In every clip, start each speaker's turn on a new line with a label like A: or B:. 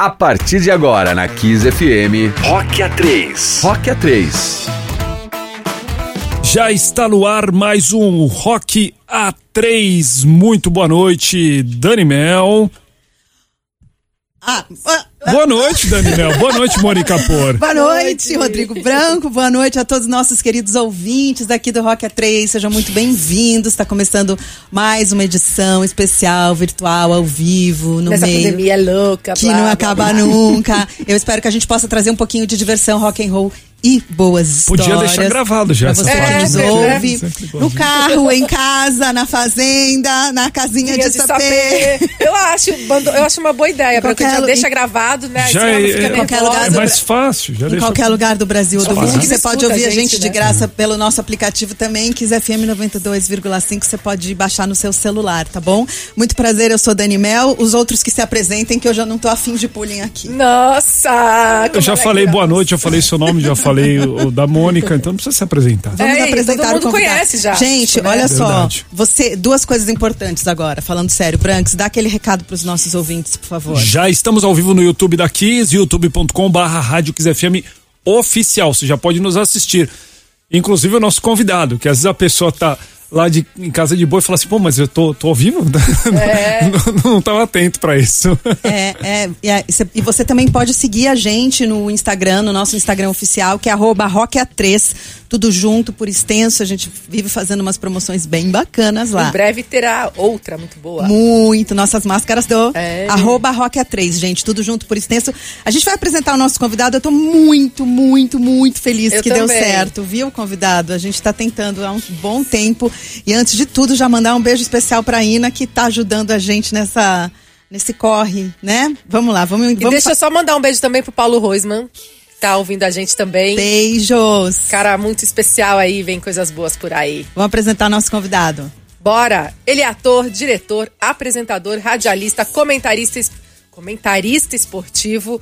A: A partir de agora na Kiss FM, Rock A3. Rock A3.
B: Já está no ar mais um Rock A3. Muito boa noite, Dani Mel.
C: Ah, ah,
B: Boa noite, Dani Mel. Boa noite, Mônica Por.
C: boa noite, Rodrigo Branco. Boa noite a todos os nossos queridos ouvintes aqui do Rock A3. Sejam muito bem-vindos. Está começando mais uma edição especial, virtual, ao vivo, no
D: Nessa
C: meio.
D: pandemia louca.
C: que
D: blá,
C: não
D: blá,
C: acaba
D: blá.
C: nunca. Eu espero que a gente possa trazer um pouquinho de diversão, rock and roll e boas
B: Podia
C: histórias.
B: deixar gravado já essa
C: você
D: parte,
C: que
D: né?
C: ouve,
B: gosto
C: no
B: de-
C: carro, em casa, na fazenda, na casinha
D: Tinha
C: de, sapê.
D: sapê. Eu acho, eu acho uma boa ideia, porque já deixa
C: em-
D: gravado, né?
B: Já é, é-
C: qualquer lugar
B: é mais fácil. Já
C: Em
B: deixa...
C: qualquer lugar do Brasil ou do mundo. Você
D: Escuta
C: pode ouvir
D: a
C: gente
D: gente,
C: de
D: né?
C: graça pelo nosso aplicativo também, Kiss FM 92,5. Você pode baixar no seu celular, tá bom? Muito prazer, eu sou Dani Mel. Os outros que se apresentem, que eu já não tô afim de pulling aqui.
D: Nossa!
B: Eu já
D: é
B: falei boa
D: grossa.
B: noite, eu falei seu nome, já falei o, o da Mônica, então não precisa se apresentar.
C: Vamos
D: É,
C: apresentar
D: todo mundo
C: o convidado.
D: conhece já.
C: Gente,
D: Né?
C: olha só.
B: Verdade.
C: Você, duas coisas importantes agora, falando sério. Branks, dá aquele recado pros nossos ouvintes, por favor.
B: Já estamos ao vivo no YouTube da Kiss, youtube.com barra Rádio Kiss FM oficial. Você já pode nos assistir. Inclusive o nosso convidado, que às vezes a pessoa tá lá de, em casa de boa e fala assim, pô, mas eu tô, tô ao vivo?
D: É.
B: não, não tava atento pra isso.
C: É, é, e é, e você também pode seguir a gente no Instagram, no nosso Instagram oficial, que é arroba rockea3, tudo junto, por extenso. A gente vive fazendo umas promoções bem bacanas lá.
D: Em breve terá outra muito boa.
C: Muito, nossas máscaras do
D: É.
C: arroba rockea3, gente, tudo junto por extenso. A gente vai apresentar o nosso convidado, eu tô muito, muito, muito feliz
D: Eu
C: que deu
D: também.
C: certo, viu, convidado? A gente tá tentando há um bom tempo. E antes de tudo, já mandar um beijo especial pra Ina, que tá ajudando a gente nessa, nesse corre, né? Vamos lá, vamos,
D: E
C: vamos
D: deixa eu só mandar um beijo também pro Paulo Roisman, que tá ouvindo a gente também.
C: Beijos.
D: Cara muito especial aí, vem coisas boas por aí.
C: Vamos apresentar nosso convidado.
D: Bora! Ele é ator, diretor, apresentador, radialista, comentarista, comentarista esportivo.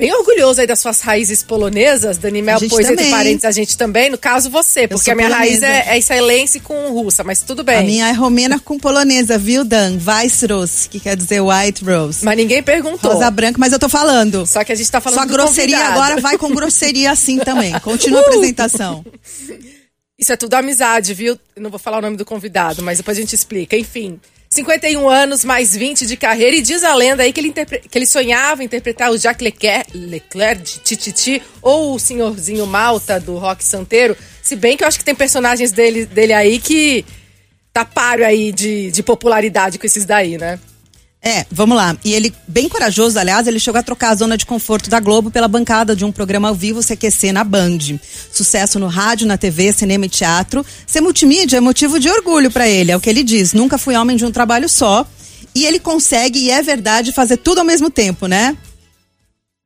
D: Bem orgulhoso aí das suas raízes polonesas, Dani Mel
C: A gente
D: pôs entre
C: também.
D: parênteses a gente também, no caso você, porque a minha raiz
C: polonesa.
D: é, é israelense com russa, mas tudo bem.
C: A minha é romena com polonesa, viu, Dan? Weissros, que quer dizer white rose.
D: Mas ninguém perguntou.
C: Rosa branca, mas eu tô falando.
D: Só que a gente tá falando
C: Sua grosseria
D: convidado.
C: agora vai com grosseria assim também. Continua
D: Uh!
C: a apresentação.
D: Isso é tudo amizade, viu? Não vou falar o nome do convidado, mas depois a gente explica. Enfim, 51 anos, mais 20 de carreira, e diz a lenda aí que ele, que ele sonhava interpretar o Jacques Leclerc, Leclerc de Tititi ou o senhorzinho Malta do Rock Santeiro. Se bem que eu acho que tem personagens dele, dele aí que tá páreo aí de, de popularidade com esses daí, né?
C: É, vamos lá. E ele, bem corajoso, aliás, ele chegou a trocar a zona de conforto da Globo pela bancada de um programa ao vivo CQC na Band. Sucesso no rádio, na TV, cinema e teatro. Ser multimídia é motivo de orgulho pra ele, é o que ele diz. Nunca fui homem de um trabalho só. E ele consegue, e é verdade, fazer tudo ao mesmo tempo, né?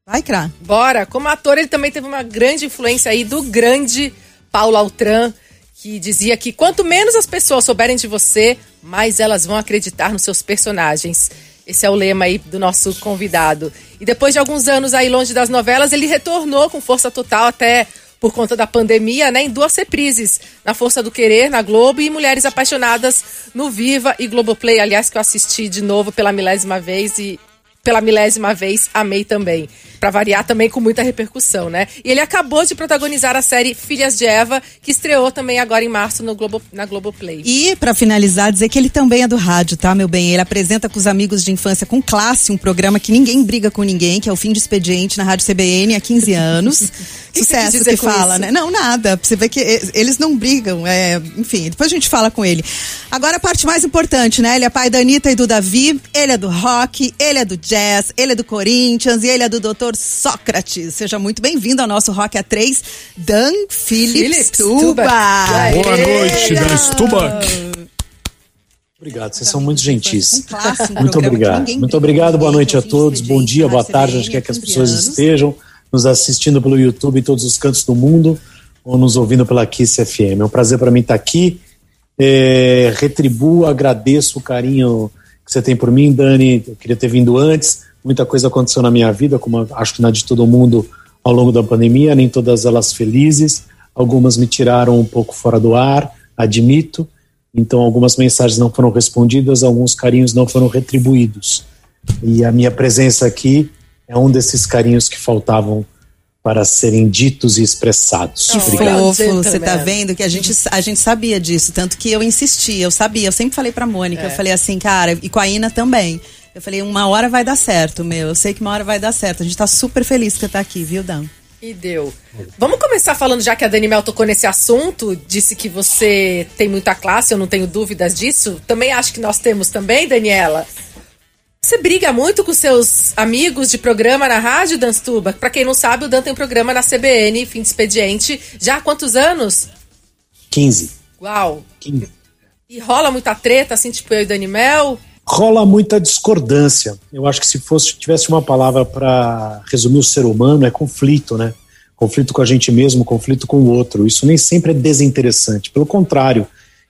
C: Vai, Crá.
D: Bora! Como ator, ele também teve uma grande influência aí do grande Paulo Altran, que dizia que quanto menos as pessoas souberem de você, mais elas vão acreditar nos seus personagens. Esse é o lema aí do nosso convidado. E depois de alguns anos aí longe das novelas, ele retornou com força total até por conta da pandemia, né, em duas reprises, na Força do Querer, na Globo, e Mulheres Apaixonadas no Viva e Globoplay, aliás, que eu assisti de novo pela milésima vez e pela milésima vez, amei também. Pra variar também com muita repercussão, né? E ele acabou de protagonizar a série Filhas de Eva, que estreou também agora em março no Globo, na Globoplay.
C: E, pra finalizar, dizer que ele também é do rádio, tá, meu bem? Ele apresenta com os amigos de infância com classe um programa que ninguém briga com ninguém, que é o Fim de Expediente na Rádio CBN há 15 anos.
D: Que que
C: Sucesso que,
D: com
C: fala,
D: isso?
C: né? Não, nada. Você ver que eles não brigam. É, enfim, depois a gente fala com ele. Agora a parte mais importante, né? Ele é pai da Anitta e do Davi, ele é do rock, ele é do jazz, ele é do Corinthians e ele é do Dr. Sócrates. Seja muito bem-vindo ao nosso Rock A3, Dan Phillips
D: Phillips
C: Tuba.
B: Boa noite, Dan Stubach.
E: Obrigado, vocês são muito gentis.
C: Um
E: Muito obrigado. Muito
C: briga
E: obrigado, boa noite a todos. Bom dia, boa tarde, onde quer que as pessoas
C: 15 anos.
E: estejam, nos assistindo pelo YouTube em todos os cantos do mundo ou nos ouvindo pela Kiss FM. É um prazer para mim estar aqui. É, retribuo, agradeço o carinho que você tem por mim, Dani. Eu queria ter vindo antes. Muita coisa aconteceu na minha vida, como acho que na de todo mundo ao longo da pandemia, nem todas elas felizes. Algumas me tiraram um pouco fora do ar, admito. Então, algumas mensagens não foram respondidas, alguns carinhos não foram retribuídos. E a minha presença aqui é um desses carinhos que faltavam para serem ditos e expressados.
C: Que Obrigado. fofo, você tá vendo que a gente, a gente sabia disso, tanto que eu insisti, eu sabia, eu sempre falei pra Mônica, é. eu falei assim, cara, e com a Ina também. Eu falei, uma hora vai dar certo, meu. Eu sei que uma hora vai dar certo. A gente tá super feliz que você tá aqui, viu, Dan?
D: E deu. Vamos começar falando, já que a Dani Mel tocou nesse assunto, disse que você tem muita classe, eu não tenho dúvidas disso. Também acho que nós temos também, Daniela. Você briga muito com seus amigos de programa na rádio, Dan Stuba? Pra quem não sabe, o Dan tem um programa na CBN, fim de expediente. Já há quantos anos?
E: 15.
D: Uau. 15. E rola muita treta, assim, tipo eu e Dani Mel?
E: Rola muita discordância. Eu acho que se fosse tivesse uma palavra para resumir o ser humano, é conflito, né? Conflito com a gente mesmo, conflito com o outro. Isso nem sempre é desinteressante. Pelo contrário,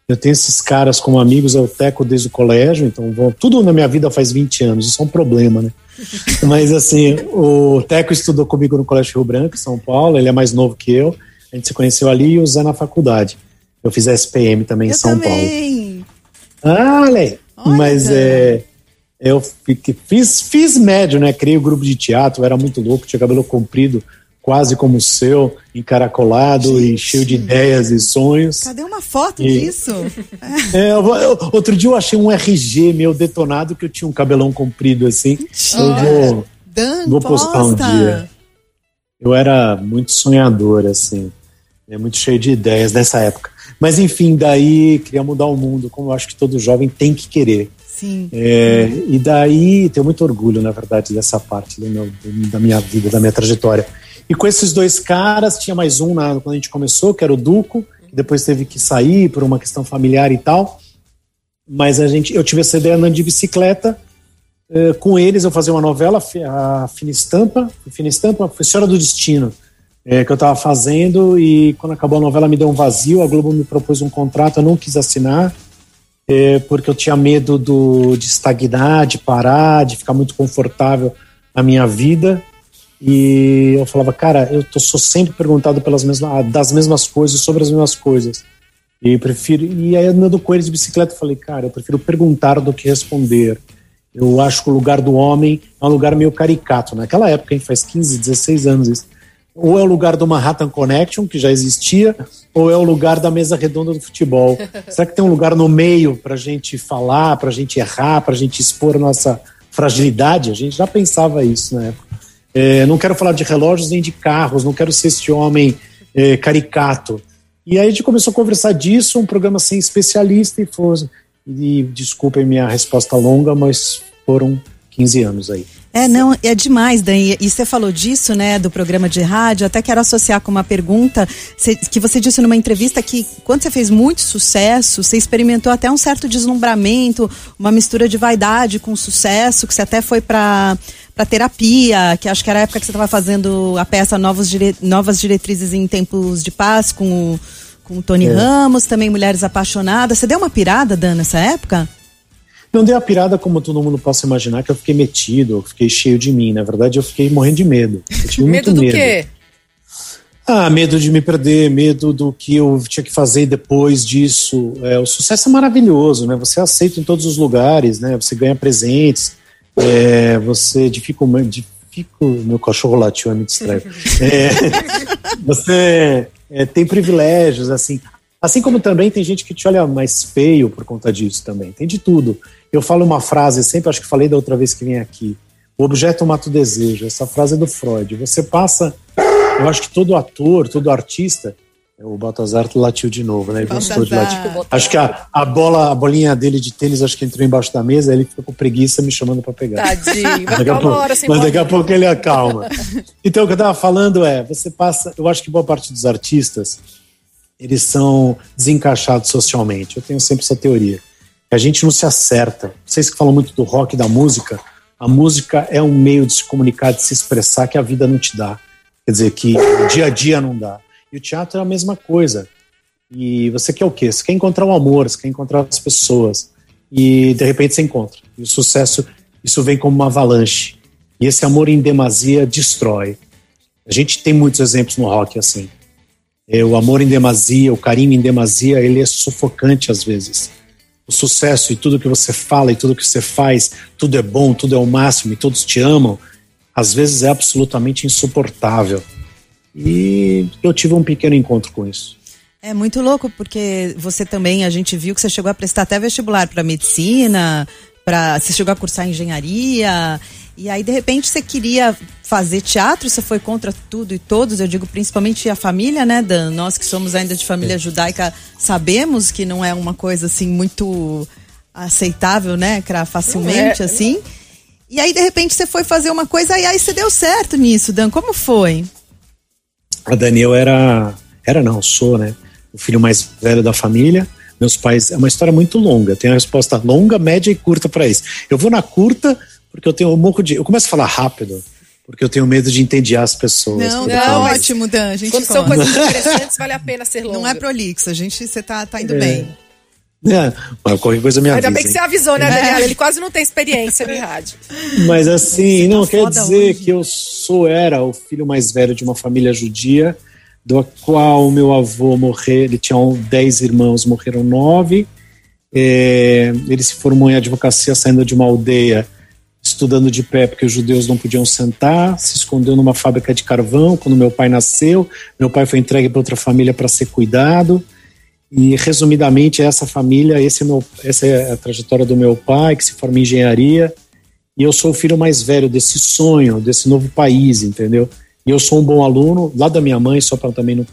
E: eu tenho esses caras como amigos, eu teco desde o colégio, então tudo na minha vida faz 20 anos, isso é um problema, né? Mas assim, o Teco estudou comigo no Colégio Rio Branco, em São Paulo, ele é mais novo que eu, a gente se conheceu ali e o Zé na faculdade. Eu fiz SPM também eu em São também. Paulo. Ah, olha Mas é, eu fiz, fiz médio, né? Criei o um grupo de teatro, era muito louco, tinha cabelo comprido, quase como o seu, encaracolado Gente. e cheio de ideias e sonhos.
C: Cadê uma foto e, disso?
E: É, eu, eu, outro dia eu achei um RG meu detonado que eu tinha um cabelão comprido assim. Mentira. Eu vou, Dan, vou postar um dia. Eu era muito sonhador, assim. É muito cheio de ideias nessa época. Mas enfim, daí queria mudar o mundo, como eu acho que todo jovem tem que querer.
C: Sim.
E: É, e daí tenho muito orgulho, na verdade, dessa parte meu, da minha vida, da minha trajetória. E com esses dois caras, tinha mais um na, quando a gente começou, que era o Duco, que depois teve que sair por uma questão familiar e tal. Mas a gente, eu tive essa ideia andando de bicicleta. Uh, com eles eu fazia uma novela, a Fina Estampa, Fina Estampa, foi Senhora do Destino, é, que eu estava fazendo e quando acabou a novela me deu um vazio, a Globo me propôs um contrato, eu não quis assinar, é, porque eu tinha medo do, de estagnar, de parar, de ficar muito confortável na minha vida. E eu falava, cara, eu tô, sou sempre perguntado pelas mesmas, das mesmas coisas, sobre as mesmas coisas. E prefiro. E aí, andando com eles de bicicleta, eu falei, cara, eu prefiro perguntar do que responder. Eu acho que o lugar do homem é um lugar meio caricato. Naquela época, hein, faz 15, 16 anos isso. Ou é o lugar do Manhattan Connection, que já existia, ou é o lugar da mesa redonda do futebol. Será que tem um lugar no meio para a gente falar, para a gente errar, para a gente expor a nossa fragilidade? A gente já pensava isso na época. É, não quero falar de relógios nem de carros, não quero ser esse homem é, caricato. E aí a gente começou a conversar disso, um programa sem especialista, e, foi, e desculpem minha resposta longa, mas foram 15 anos aí.
C: É, não, é demais, Dani. E você falou disso, né, do programa de rádio. Até quero associar com uma pergunta que você disse numa entrevista que quando você fez muito sucesso, você experimentou até um certo deslumbramento, uma mistura de vaidade com sucesso, que você até foi para para terapia, que acho que era a época que você estava fazendo a peça Novos Dire... Novas Diretrizes em Tempos de Paz com o, com o Tony é. Ramos, também Mulheres Apaixonadas. Você deu uma pirada, Dan, nessa época?
E: Não deu a pirada como todo mundo possa imaginar, que eu fiquei metido, eu fiquei cheio de mim. Na verdade, eu fiquei morrendo de medo.
D: medo do medo. quê?
E: Ah, medo de me perder, medo do que eu tinha que fazer depois disso. É, o sucesso é maravilhoso, né? Você é aceita em todos os lugares, né? Você ganha presentes, é, você dificulmente. Fico, meu cachorro latiu, me distrai. É, você é, tem privilégios, assim. Assim como também tem gente que te olha mais feio por conta disso também. Tem de tudo. Eu falo uma frase, sempre acho que falei da outra vez que vim aqui. O objeto mata o desejo. Essa frase é do Freud. Você passa. Eu acho que todo ator, todo artista, o Baltazar latiu de novo, né? Ele gostou de latir. Acho que a, a bola, a bolinha dele de tênis, acho que entrou embaixo da mesa, ele ficou com preguiça me chamando para pegar.
D: Tadinho, hora sem
E: Mas daqui a pouco ele acalma. então, o que eu tava falando é, você passa, eu acho que boa parte dos artistas, eles são desencaixados socialmente. Eu tenho sempre essa teoria. A gente não se acerta. Vocês que falam muito do rock, da música, a música é um meio de se comunicar, de se expressar que a vida não te dá. Quer dizer, que o dia a dia não dá. E o teatro é a mesma coisa. E você quer o quê? Você quer encontrar o amor, você quer encontrar as pessoas. E de repente você encontra. E o sucesso, isso vem como uma avalanche. E esse amor em demasia destrói. A gente tem muitos exemplos no rock assim. É, o amor em demasia, o carinho em demasia, ele é sufocante às vezes. O sucesso e tudo que você fala e tudo que você faz, tudo é bom, tudo é o máximo e todos te amam. às vezes é absolutamente insuportável. E eu tive um pequeno encontro com isso.
C: É muito louco, porque você também, a gente viu que você chegou a prestar até vestibular para medicina, para você chegou a cursar engenharia, e aí de repente você queria fazer teatro, você foi contra tudo e todos, eu digo principalmente a família, né, Dan? Nós que somos ainda de família judaica, sabemos que não é uma coisa assim muito aceitável, né, facilmente é. assim. E aí de repente você foi fazer uma coisa e aí você deu certo nisso, Dan. Como foi?
E: A Daniel era era não, sou, né? o filho mais velho da família. Meus pais, é uma história muito longa, tem a resposta longa, média e curta para isso. Eu vou na curta porque eu tenho um morro de. Eu começo a falar rápido, porque eu tenho medo de entediar as pessoas.
C: Não, não, ótimo, Dan. A gente
D: Quando são coisas interessantes, vale a pena ser longo.
C: Não é prolixo, a gente, você tá, tá indo é. bem.
E: É, mas qualquer coisa me avisa.
D: Ainda bem que você avisou, né, Daniela? É. Ele quase não tem experiência em rádio.
E: Mas assim, não tá quer dizer hoje. que eu sou, era o filho mais velho de uma família judia do qual o meu avô morreu, ele tinha dez irmãos, morreram nove. É, ele se formou em advocacia saindo de uma aldeia, estudando de pé porque os judeus não podiam sentar, se escondeu numa fábrica de carvão quando meu pai nasceu. Meu pai foi entregue para outra família para ser cuidado. E resumidamente, essa família, esse é meu, essa é a trajetória do meu pai, que se forma em engenharia. E eu sou o filho mais velho desse sonho, desse novo país, entendeu? E eu sou um bom aluno, lá da minha mãe, só para também não,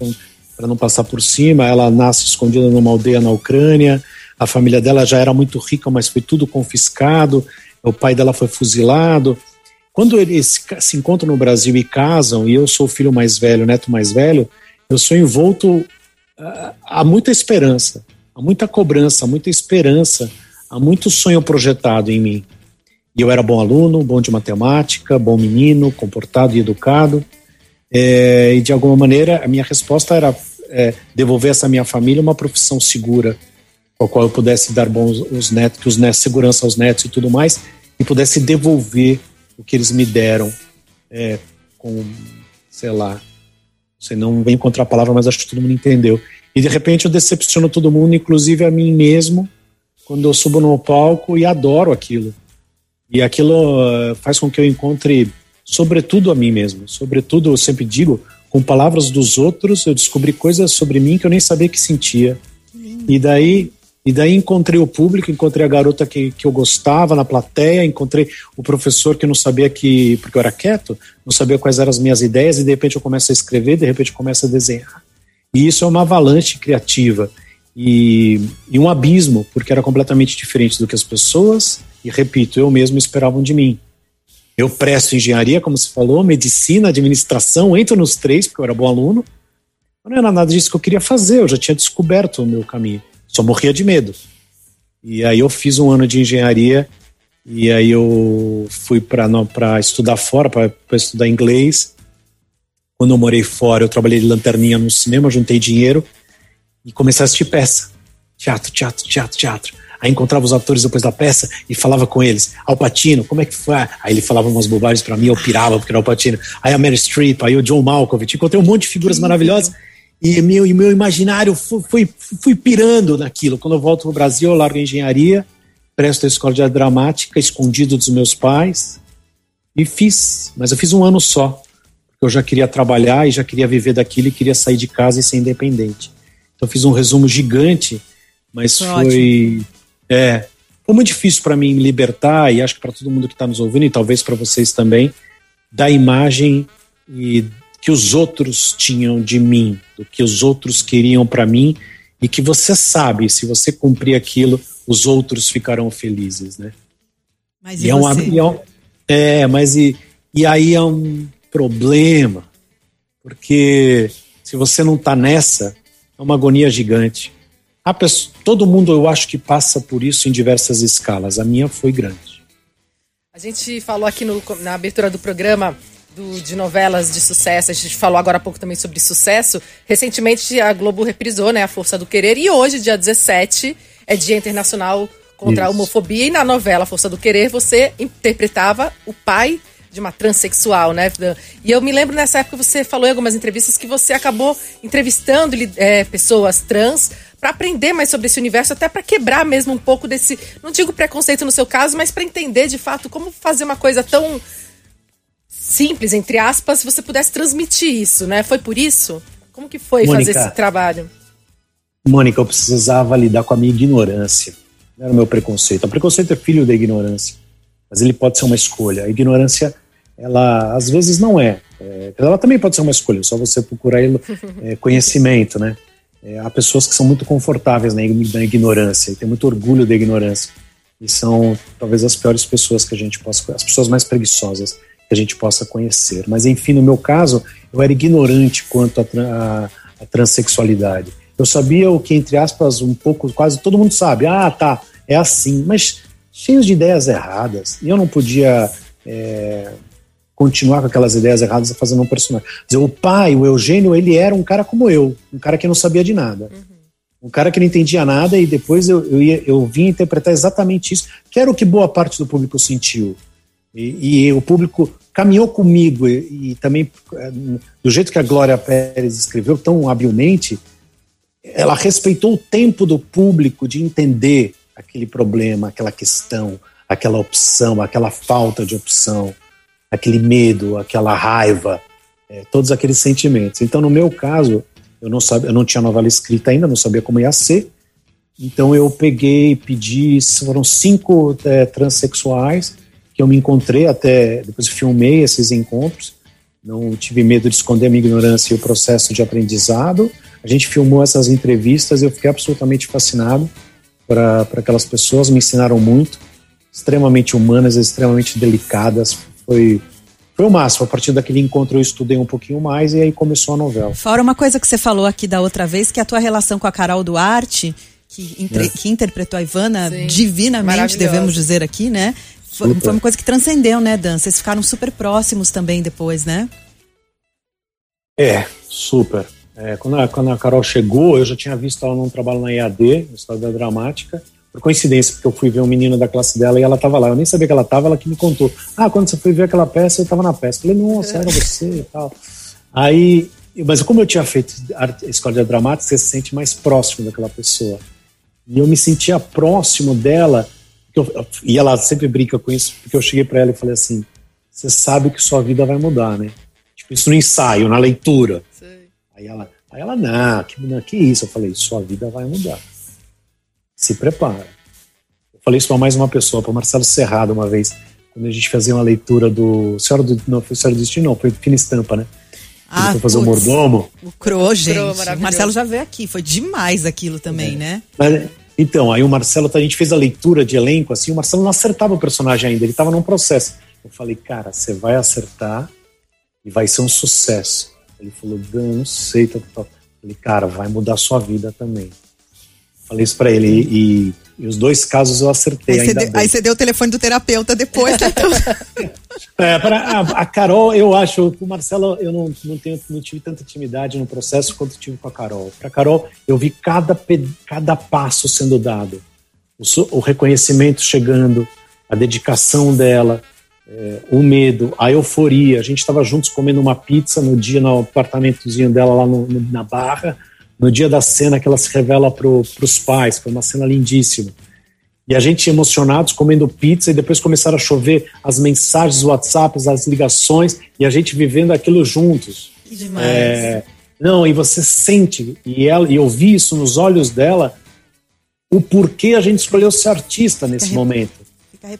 E: para não passar por cima. Ela nasce escondida numa aldeia na Ucrânia. A família dela já era muito rica, mas foi tudo confiscado. O pai dela foi fuzilado. Quando eles se encontram no Brasil e casam, e eu sou o filho mais velho, o neto mais velho, eu sou envolto a muita esperança, a muita cobrança, a muita esperança, há muito sonho projetado em mim. E eu era bom aluno, bom de matemática, bom menino, comportado e educado. É, e de alguma maneira a minha resposta era é, devolver essa minha família uma profissão segura, com a qual eu pudesse dar bons os netos, que os netos, segurança aos netos e tudo mais, e pudesse devolver o que eles me deram é, com, sei lá, você não vem encontrar a palavra, mas acho que todo mundo entendeu. E de repente eu decepciono todo mundo, inclusive a mim mesmo, quando eu subo no palco e adoro aquilo. E aquilo eh, faz com que eu encontre sobretudo a mim mesmo. Sobretudo, eu sempre digo, com palavras dos outros, eu descobri coisas sobre mim que eu nem sabia que sentia. E daí, e daí encontrei o público, encontrei a garota que, que eu gostava na plateia, encontrei o professor que não sabia que, porque eu era quieto, não sabia quais eram as minhas ideias, e de repente eu começo a escrever, de repente eu começo a desenhar. E isso é uma avalanche criativa e, e um abismo, porque era completamente diferente do que as pessoas, e repito, eu mesmo esperavam de mim. Eu presto engenharia, como se falou, medicina, administração, entro nos três, porque eu era bom aluno. Não era nada disso que eu queria fazer, eu já tinha descoberto o meu caminho. Só morria de medo. E aí eu fiz um ano de engenharia, e aí eu fui para estudar fora, para estudar inglês. Quando eu morei fora, eu trabalhei de lanterninha no cinema, juntei dinheiro e comecei a assistir peça. Teatro, teatro, teatro, teatro. Aí encontrava os atores depois da peça e falava com eles. Alpatino, como é que foi? Aí ele falava umas bobagens para mim, eu pirava porque era Alpatino. Aí a Mary Streep, aí o John Malkovich. Encontrei um monte de figuras maravilhosas. E meu, e meu imaginário fui, fui, fui pirando naquilo. Quando eu volto pro Brasil, eu largo a engenharia, presto a escola de dramática, escondido dos meus pais. E fiz, mas eu fiz um ano só. Porque eu já queria trabalhar e já queria viver daquilo e queria sair de casa e ser independente. Então eu fiz um resumo gigante, mas foi, foi é, foi muito difícil para mim me libertar, e acho que para todo mundo que está nos ouvindo, e talvez para vocês também, da imagem e que os outros tinham de mim, do que os outros queriam para mim, e que você sabe, se você cumprir aquilo, os outros ficarão felizes, né?
C: Mas e, e é,
E: e é, um, é, mas e, e aí é um problema, porque se você não está nessa, é uma agonia gigante. Pessoa, todo mundo eu acho que passa por isso em diversas escalas. A minha foi grande.
D: A gente falou aqui no, na abertura do programa do, de novelas de sucesso, a gente falou agora há pouco também sobre sucesso. Recentemente a Globo reprisou né, A Força do Querer e hoje, dia 17, é Dia Internacional contra isso. a Homofobia. E na novela Força do Querer você interpretava o pai de uma transexual, né? E eu me lembro nessa época você falou em algumas entrevistas que você acabou entrevistando é, pessoas trans para aprender mais sobre esse universo, até para quebrar mesmo um pouco desse, não digo preconceito no seu caso, mas para entender de fato como fazer uma coisa tão simples, entre aspas, você pudesse transmitir isso, né? Foi por isso? Como que foi
E: Mônica,
D: fazer esse trabalho?
E: Mônica, eu precisava lidar com a minha ignorância. Não era o meu preconceito. O preconceito é filho da ignorância. Mas ele pode ser uma escolha. A ignorância, ela às vezes não é. é ela também pode ser uma escolha, só você procurar é, conhecimento, né? É, há pessoas que são muito confortáveis na, na ignorância e têm muito orgulho da ignorância. E são talvez as piores pessoas que a gente possa, as pessoas mais preguiçosas que a gente possa conhecer. Mas enfim, no meu caso, eu era ignorante quanto à transexualidade. Eu sabia o que, entre aspas, um pouco, quase todo mundo sabe. Ah, tá, é assim. Mas cheios de ideias erradas. E eu não podia é, continuar com aquelas ideias erradas fazendo um personagem. Dizer, o pai, o Eugênio, ele era um cara como eu, um cara que não sabia de nada. Uhum. Um cara que não entendia nada e depois eu, eu, ia, eu vim interpretar exatamente isso, que era o que boa parte do público sentiu. E, e o público caminhou comigo e, e, também, é, do jeito que a Glória Pérez escreveu tão habilmente, ela respeitou o tempo do público de entender aquele problema, aquela questão, aquela opção, aquela falta de opção, aquele medo, aquela raiva, é, todos aqueles sentimentos. Então, no meu caso, eu não sabia, eu não tinha novela escrita ainda, não sabia como ia ser. Então eu peguei, pedi, foram cinco é, transexuais que eu me encontrei até depois eu filmei esses encontros. Não tive medo de esconder a minha ignorância e o processo de aprendizado. A gente filmou essas entrevistas e eu fiquei absolutamente fascinado para aquelas pessoas, me ensinaram muito, extremamente humanas, extremamente delicadas. Foi, foi o máximo. A partir daquele encontro eu estudei um pouquinho mais e aí começou a novela.
C: Fora uma coisa que você falou aqui da outra vez, que é a tua relação com a Carol Duarte, que, entre, é. que interpretou a Ivana Sim, divinamente, devemos dizer aqui, né? Foi, foi, uma coisa que transcendeu, né, Dan? Vocês ficaram super próximos também depois, né?
E: É, super. É, quando, a, quando a Carol chegou, eu já tinha visto ela num trabalho na EAD, no Estado da Dramática, por coincidência, porque eu fui ver um menino da classe dela e ela estava lá. Eu nem sabia que ela estava, ela que me contou. Ah, quando você foi ver aquela peça, eu estava na peça. Eu falei, nossa, era você e tal. Aí, mas como eu tinha feito a escola de dramática, você se sente mais próximo daquela pessoa. E eu me sentia próximo dela, eu, e ela sempre brinca com isso, porque eu cheguei para ela e falei assim: você sabe que sua vida vai mudar, né? Tipo, isso no ensaio, na leitura. Aí ela, aí ela não, que, não, que isso? Eu falei, sua vida vai mudar. Se prepara. Eu falei isso para mais uma pessoa, para Marcelo Serrado uma vez, quando a gente fazia uma leitura do Senhora do não foi Senhora do Destino, não, foi Fina Estampa, né?
C: Ah,
E: Ele foi fazer o mordomo.
C: O Cro, gente. O Marcelo já veio aqui, foi demais aquilo também, é. né?
E: Mas, então, aí o Marcelo, a gente fez a leitura de elenco, assim, o Marcelo não acertava o personagem ainda, ele estava num processo. Eu falei, cara, você vai acertar e vai ser um sucesso. Ele falou, não sei. Tal, tal. Falei, cara, vai mudar a sua vida também. Falei isso pra ele. E, e os dois casos eu acertei.
C: Aí,
E: ainda
C: você, deu, aí você deu o telefone do terapeuta depois. Né?
E: é, pra, a, a, Carol, eu acho, o Marcelo, eu não, não, tenho, não tive tanta intimidade no processo quanto tive com a Carol. Pra Carol, eu vi cada, cada passo sendo dado. O, o reconhecimento chegando, a dedicação dela, é, o medo, a euforia. A gente estava juntos comendo uma pizza no dia no apartamentozinho dela lá no, no, na Barra, no dia da cena que ela se revela para os pais. Foi uma cena lindíssima. E a gente emocionados comendo pizza e depois começaram a chover as mensagens, os WhatsApps, as ligações e a gente vivendo aquilo juntos.
C: Que demais. É,
E: não, e você sente e ela e eu vi isso nos olhos dela o porquê a gente escolheu ser artista nesse momento.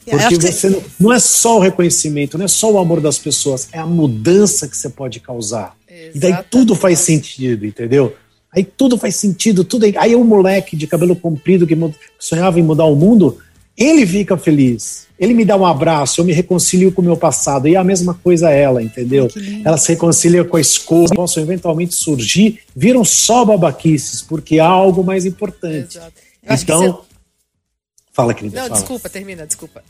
E: Porque você não, não, é só o reconhecimento, não é só o amor das pessoas, é a mudança que você pode causar. Exatamente. E daí tudo faz sentido, entendeu? Aí tudo faz sentido, tudo aí, aí o moleque de cabelo comprido que sonhava em mudar o mundo, ele fica feliz. Ele me dá um abraço, eu me reconcilio com o meu passado. E é a mesma coisa ela, entendeu? Ela se reconcilia com a escola, possam eventualmente surgir, viram só babaquices, porque há algo mais importante. Então, Fala, querida.
D: Não,
E: fala.
D: desculpa, termina, desculpa.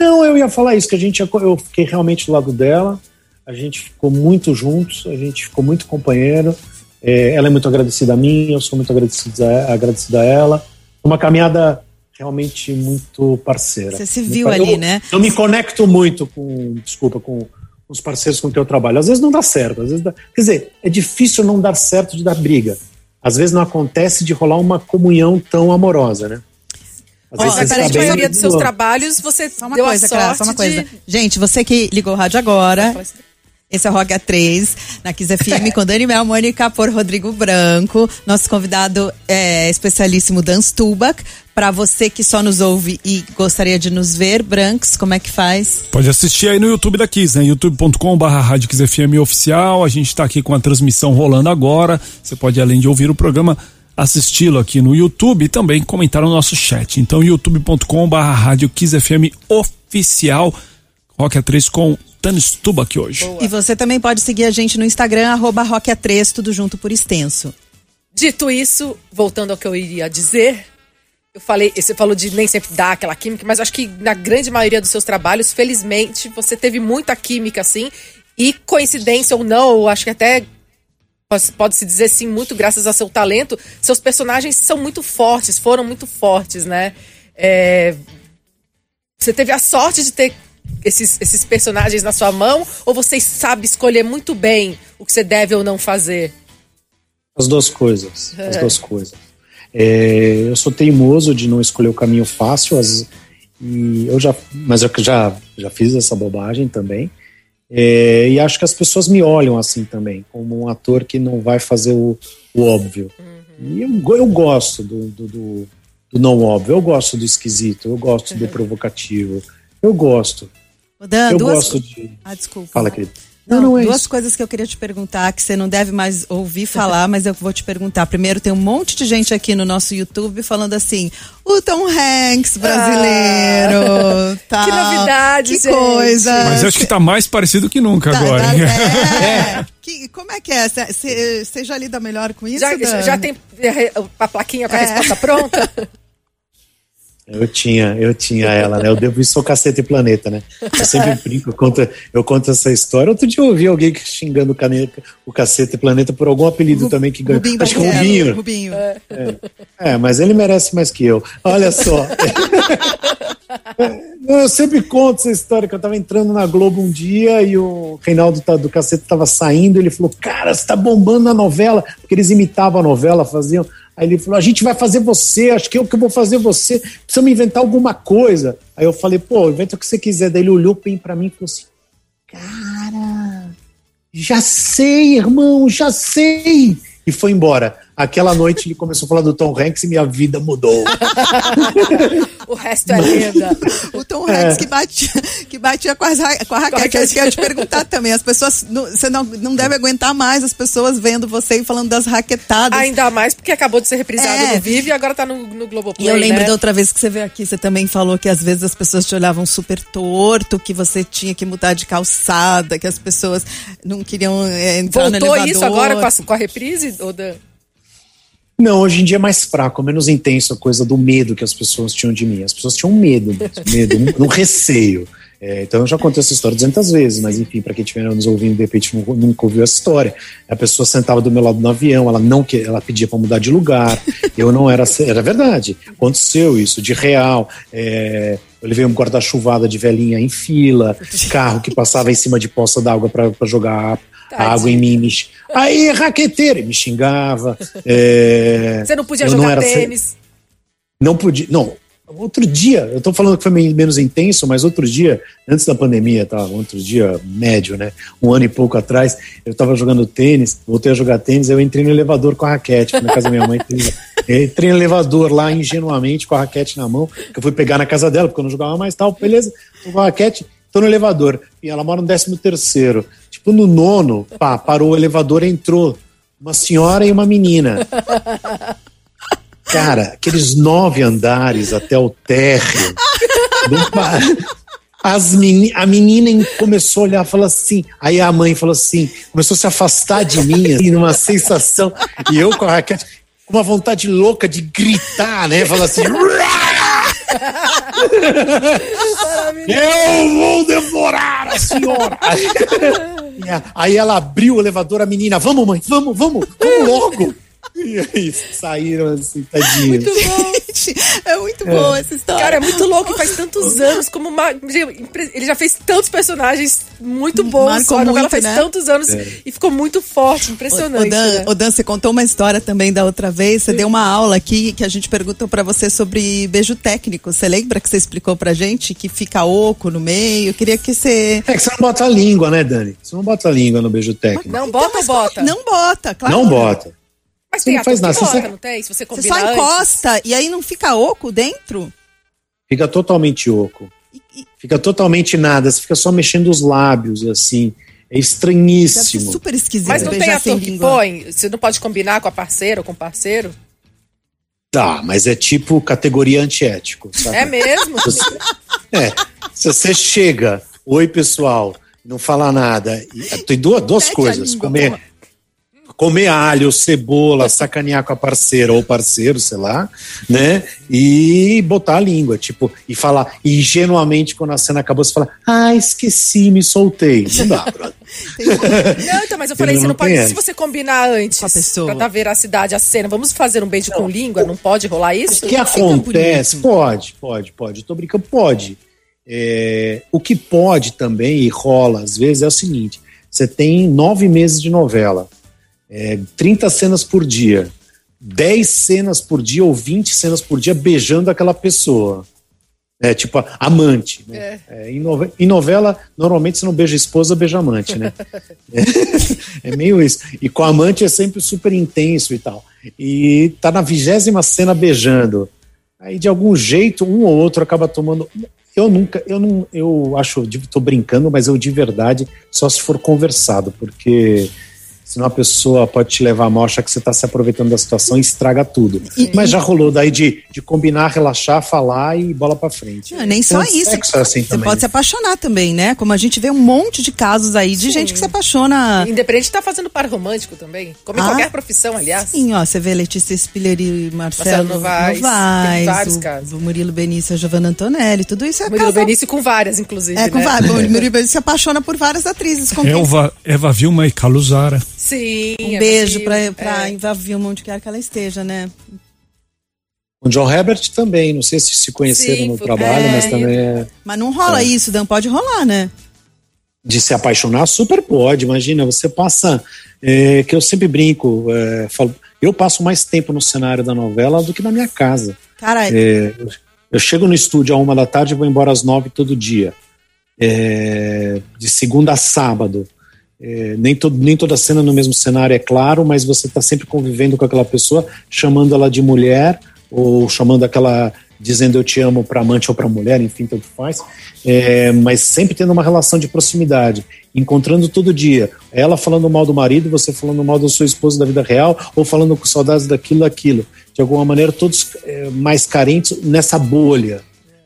E: Não, eu ia falar isso, que a gente, eu fiquei realmente do lado dela, a gente ficou muito juntos, a gente ficou muito companheiro. É, ela é muito agradecida a mim, eu sou muito agradecido a, agradecido a ela. Uma caminhada realmente muito parceira.
C: Você se viu ali,
E: eu,
C: né?
E: Eu me conecto muito com, desculpa, com os parceiros com quem eu trabalho. Às vezes não dá certo, às vezes dá, quer dizer, é difícil não dar certo de dar briga. Às vezes não acontece de rolar uma comunhão tão amorosa, né?
D: Às oh, vezes a maioria dos seus trabalhos, você
C: só uma coisa, cara, só uma coisa. De... Gente, você que ligou o rádio agora, Esse é o Rock A3, na Kiss FM, com Dani Mel, Mônica por Rodrigo Branco. Nosso convidado é especialíssimo Dan Stubach. Para você que só nos ouve e gostaria de nos ver, Branks, como é que faz?
B: Pode assistir aí no YouTube da Kiss, né? youtube.com.br FM oficial. A gente está aqui com a transmissão rolando agora. Você pode, além de ouvir o programa, assisti-lo aqui no YouTube e também comentar no nosso chat. Então, youtube.com.br Rádio Kiss FM oficial. Rock A3 com Tânia Stuba aqui hoje.
C: Boa. E você também pode seguir a gente no Instagram, arroba Rock A3, tudo junto por extenso.
D: Dito isso, voltando ao que eu iria dizer, eu falei, você falou de nem sempre dar aquela química, mas acho que na grande maioria dos seus trabalhos, felizmente, você teve muita química, assim, e coincidência ou não, acho que até pode-se dizer sim, muito graças ao seu talento, seus personagens são muito fortes, foram muito fortes, né? É... Você teve a sorte de ter esses, esses personagens na sua mão? Ou você sabe escolher muito bem o que você deve ou não fazer?
E: As duas coisas. As é. duas coisas. É, eu sou teimoso de não escolher o caminho fácil, as, e eu já, mas eu já, já fiz essa bobagem também. É, e acho que as pessoas me olham assim também, como um ator que não vai fazer o, o óbvio. Uhum. E eu, eu gosto do, do, do, do, não óbvio, eu gosto do esquisito, eu gosto uhum. do provocativo, eu gosto.
C: Dan,
E: eu
C: duas...
E: gosto de.
C: Ah, desculpa.
E: Fala, querido.
C: Não, não, é duas isso. coisas que eu queria te perguntar, que você não deve mais ouvir falar, mas eu vou te perguntar. Primeiro, tem um monte de gente aqui no nosso YouTube falando assim: o Tom Hanks brasileiro. Ah,
D: tal, que novidade,
C: que gente. coisa.
B: Mas eu acho que tá mais parecido que nunca tá, agora. Tá,
C: é. Que, como é que é? Você já lida melhor com isso?
D: Já, já tem a plaquinha com a é. resposta pronta?
E: Eu tinha, eu tinha ela, né? Eu devo isso ao Cacete Planeta, né? Eu sempre brinco, eu conto, eu conto essa história. Outro dia eu ouvi alguém xingando o, caneta, o Cacete Planeta por algum apelido também que ganhou.
C: Rubinho
E: Acho
C: que é Rubinho. Rubinho.
E: É. É. mas ele merece mais que eu. Olha só. eu sempre conto essa história que eu tava entrando na Globo um dia e o Reinaldo tá, do Cacete tava saindo. Ele falou: Cara, você tá bombando na novela, porque eles imitavam a novela, faziam. Aí ele falou: a gente vai fazer você, acho que eu que vou fazer você, precisa me inventar alguma coisa. Aí eu falei: pô, inventa o que você quiser. Daí ele olhou bem para mim e falou assim: cara, já sei, irmão, já sei. E foi embora. Aquela noite ele começou a falar do Tom Hanks e minha vida mudou.
D: o resto é lenda.
C: o Tom Hanks é. que batia, que batia com, as, com a raquete. É isso que eu ia te perguntar também. As pessoas. Não, você não, não deve aguentar mais as pessoas vendo você e falando das raquetadas.
D: Ainda mais porque acabou de ser reprisado é. no Vive e agora tá no, no Globoplay.
C: E eu lembro
D: né?
C: da outra vez que você veio aqui, você também falou que às vezes as pessoas te olhavam super torto, que você tinha que mudar de calçada, que as pessoas não queriam é, entrar
D: Voltou
C: no elevador.
D: isso agora com a, com a reprise, Oda?
E: Não, hoje em dia é mais fraco, menos intenso a coisa do medo que as pessoas tinham de mim. As pessoas tinham medo, medo, um, um receio. É, então eu já contei essa história 200 vezes, mas enfim, para quem estiver nos ouvindo, de repente nunca ouviu essa história. A pessoa sentava do meu lado no avião, ela não que ela pedia para mudar de lugar. Eu não era, era verdade. Aconteceu isso de real. É, eu levei um guarda-chuvada de velhinha em fila, carro que passava em cima de poça d'água para jogar Tadinho. água em mim. Me... Aí, raqueteiro, me xingava. É...
D: Você não podia jogar não tênis.
E: Não podia. Não. Outro dia, eu tô falando que foi menos intenso, mas outro dia, antes da pandemia, tá? Outro dia médio, né? Um ano e pouco atrás, eu tava jogando tênis, voltei a jogar tênis, eu entrei no elevador com a raquete, na casa da minha mãe. entrei no elevador lá ingenuamente com a raquete na mão, que eu fui pegar na casa dela, porque eu não jogava mais tal, beleza, tô com a raquete, tô no elevador. E ela mora no 13 terceiro. No nono, pá, parou o elevador, entrou uma senhora e uma menina. Cara, aqueles nove andares até o térreo. As meni, a menina começou a olhar e falou assim. Aí a mãe falou assim, começou a se afastar de mim, assim, numa sensação. E eu com a raquete, com uma vontade louca de gritar, né? Falou assim. eu vou devorar a senhora! Aí ela abriu o elevador, a menina, vamos, mãe, vamos, vamos, vamos logo! E aí saíram assim, tadinho.
D: Muito bom.
C: é muito boa essa história.
D: Cara, é muito louco, faz tantos anos, como uma. Ele já fez tantos personagens muito bons.
C: Marcou
D: a novela
C: muito,
D: faz
C: né?
D: tantos anos e ficou muito forte, impressionante.
C: Ô, Dan,
D: né?
C: ô, Dan, você contou uma história também da outra vez. Você deu uma aula aqui que a gente perguntou pra você sobre beijo técnico. Você lembra que você explicou pra gente que fica oco no meio? Eu queria que você.
E: É que você não bota a língua, né, Dani? Você não bota a língua no beijo técnico.
D: Não bota
C: como-
D: bota?
C: Não bota, claro.
E: Não bota.
D: Mas
E: Você
D: tem
E: não faz nada, você-
D: bota, não tem? Se você
C: Você só
D: antes.
C: encosta e aí não fica oco dentro?
E: Fica totalmente oco.
C: E- e-
E: Fica totalmente nada. Você fica só mexendo os lábios, assim. É
C: Deve ser
E: estranhíssimo.
C: super esquisito
D: Mas não tem ator que põe? Você não pode combinar com a parceira ou com o parceiro?
E: Tá, mas é tipo categoria antiético, sabe?
D: É mesmo?
E: Você- é, se você chega, oi pessoal, não fala nada, e, tem duas, duas coisas,
C: língua,
E: comer,
C: porra.
E: Comer alho, cebola, sacanear com a parceira ou parceiro, sei lá, né, e botar a língua, tipo, e falar, e ingenuamente quando a cena acabou, você fala, ah, esqueci, me soltei, não dá, brother.
D: Não, então, mas eu falei, você
E: não
D: não pode. Se você combinar antes
C: Com a pessoa.
D: pra dar veracidade à cena, vamos fazer um beijo com língua? Não pode rolar isso?
E: O que acontece? Pode, pode, pode. Tô brincando, pode. É, o que pode também, e rola às vezes, é o seguinte: você tem nove meses de novela, é, 30 cenas por dia, 10 cenas por dia ou 20 cenas por dia beijando aquela pessoa. É tipo amante. Né? É, em, nove- em novela, normalmente você não beija esposa, beija amante, né? É, é meio isso. E com a amante é sempre super intenso e tal. E tá na vigésima cena beijando. Aí, de algum jeito, um ou outro acaba tomando. Eu nunca, eu não, eu acho, tô brincando, mas eu de verdade, só se for conversado, porque senão a pessoa pode te levar a mal, achar que você tá se aproveitando da situação e estraga tudo. mas já rolou daí de, de combinar, relaxar, falar e bola pra frente.
C: Não, nem só
E: Então,
C: isso.
E: sexo é assim
C: Você
E: também,
C: pode se apaixonar também, né? Como a gente vê um monte de casos aí de gente que se apaixona.
D: Independente de tá fazendo par romântico também. Como em
C: Ah,
D: qualquer profissão, aliás.
C: Sim, ó, você vê Letícia Spiller e Marcelo,
D: Marcelo Novaes, tem vários
C: o,
D: casos.
C: o Murilo Benício e a Giovanna Antonelli, tudo isso é
D: Murilo
C: casal-
D: Benício com várias, inclusive.
C: É, com
D: né?
C: vários. O Murilo Benício se apaixona por várias atrizes.
B: Elva, Eva Vilma e Caluzara.
D: Sim.
C: Um
D: é
C: beijo
D: possível.
C: pra,
D: É.
C: Eva Vilma, onde quer que ela esteja, né?
E: O John Herbert também, não sei se se conheceram
D: Sim,
E: no trabalho,
D: é,
E: mas também é.
C: Mas não rola isso, Dan, pode rolar, né?
E: de se apaixonar, super pode. Imagina, você passa. é, que eu sempre brinco, é, falo, eu passo mais tempo no cenário da novela do que na minha casa.
C: Cara,
E: É, eu, eu chego no estúdio a uma da tarde e vou embora às nove todo dia. É, de segunda a sábado. É, nem, to, nem toda cena no mesmo cenário é claro, mas você está sempre convivendo com aquela pessoa, chamando ela de mulher, ou chamando aquela. dizendo eu te amo para amante ou para mulher, enfim, tanto faz. É, mas sempre tendo uma relação de proximidade, encontrando todo dia. Ela falando mal do marido, você falando mal do seu esposo da vida real, ou falando com saudades daquilo, daquilo. De alguma maneira, todos é, mais carentes nessa bolha.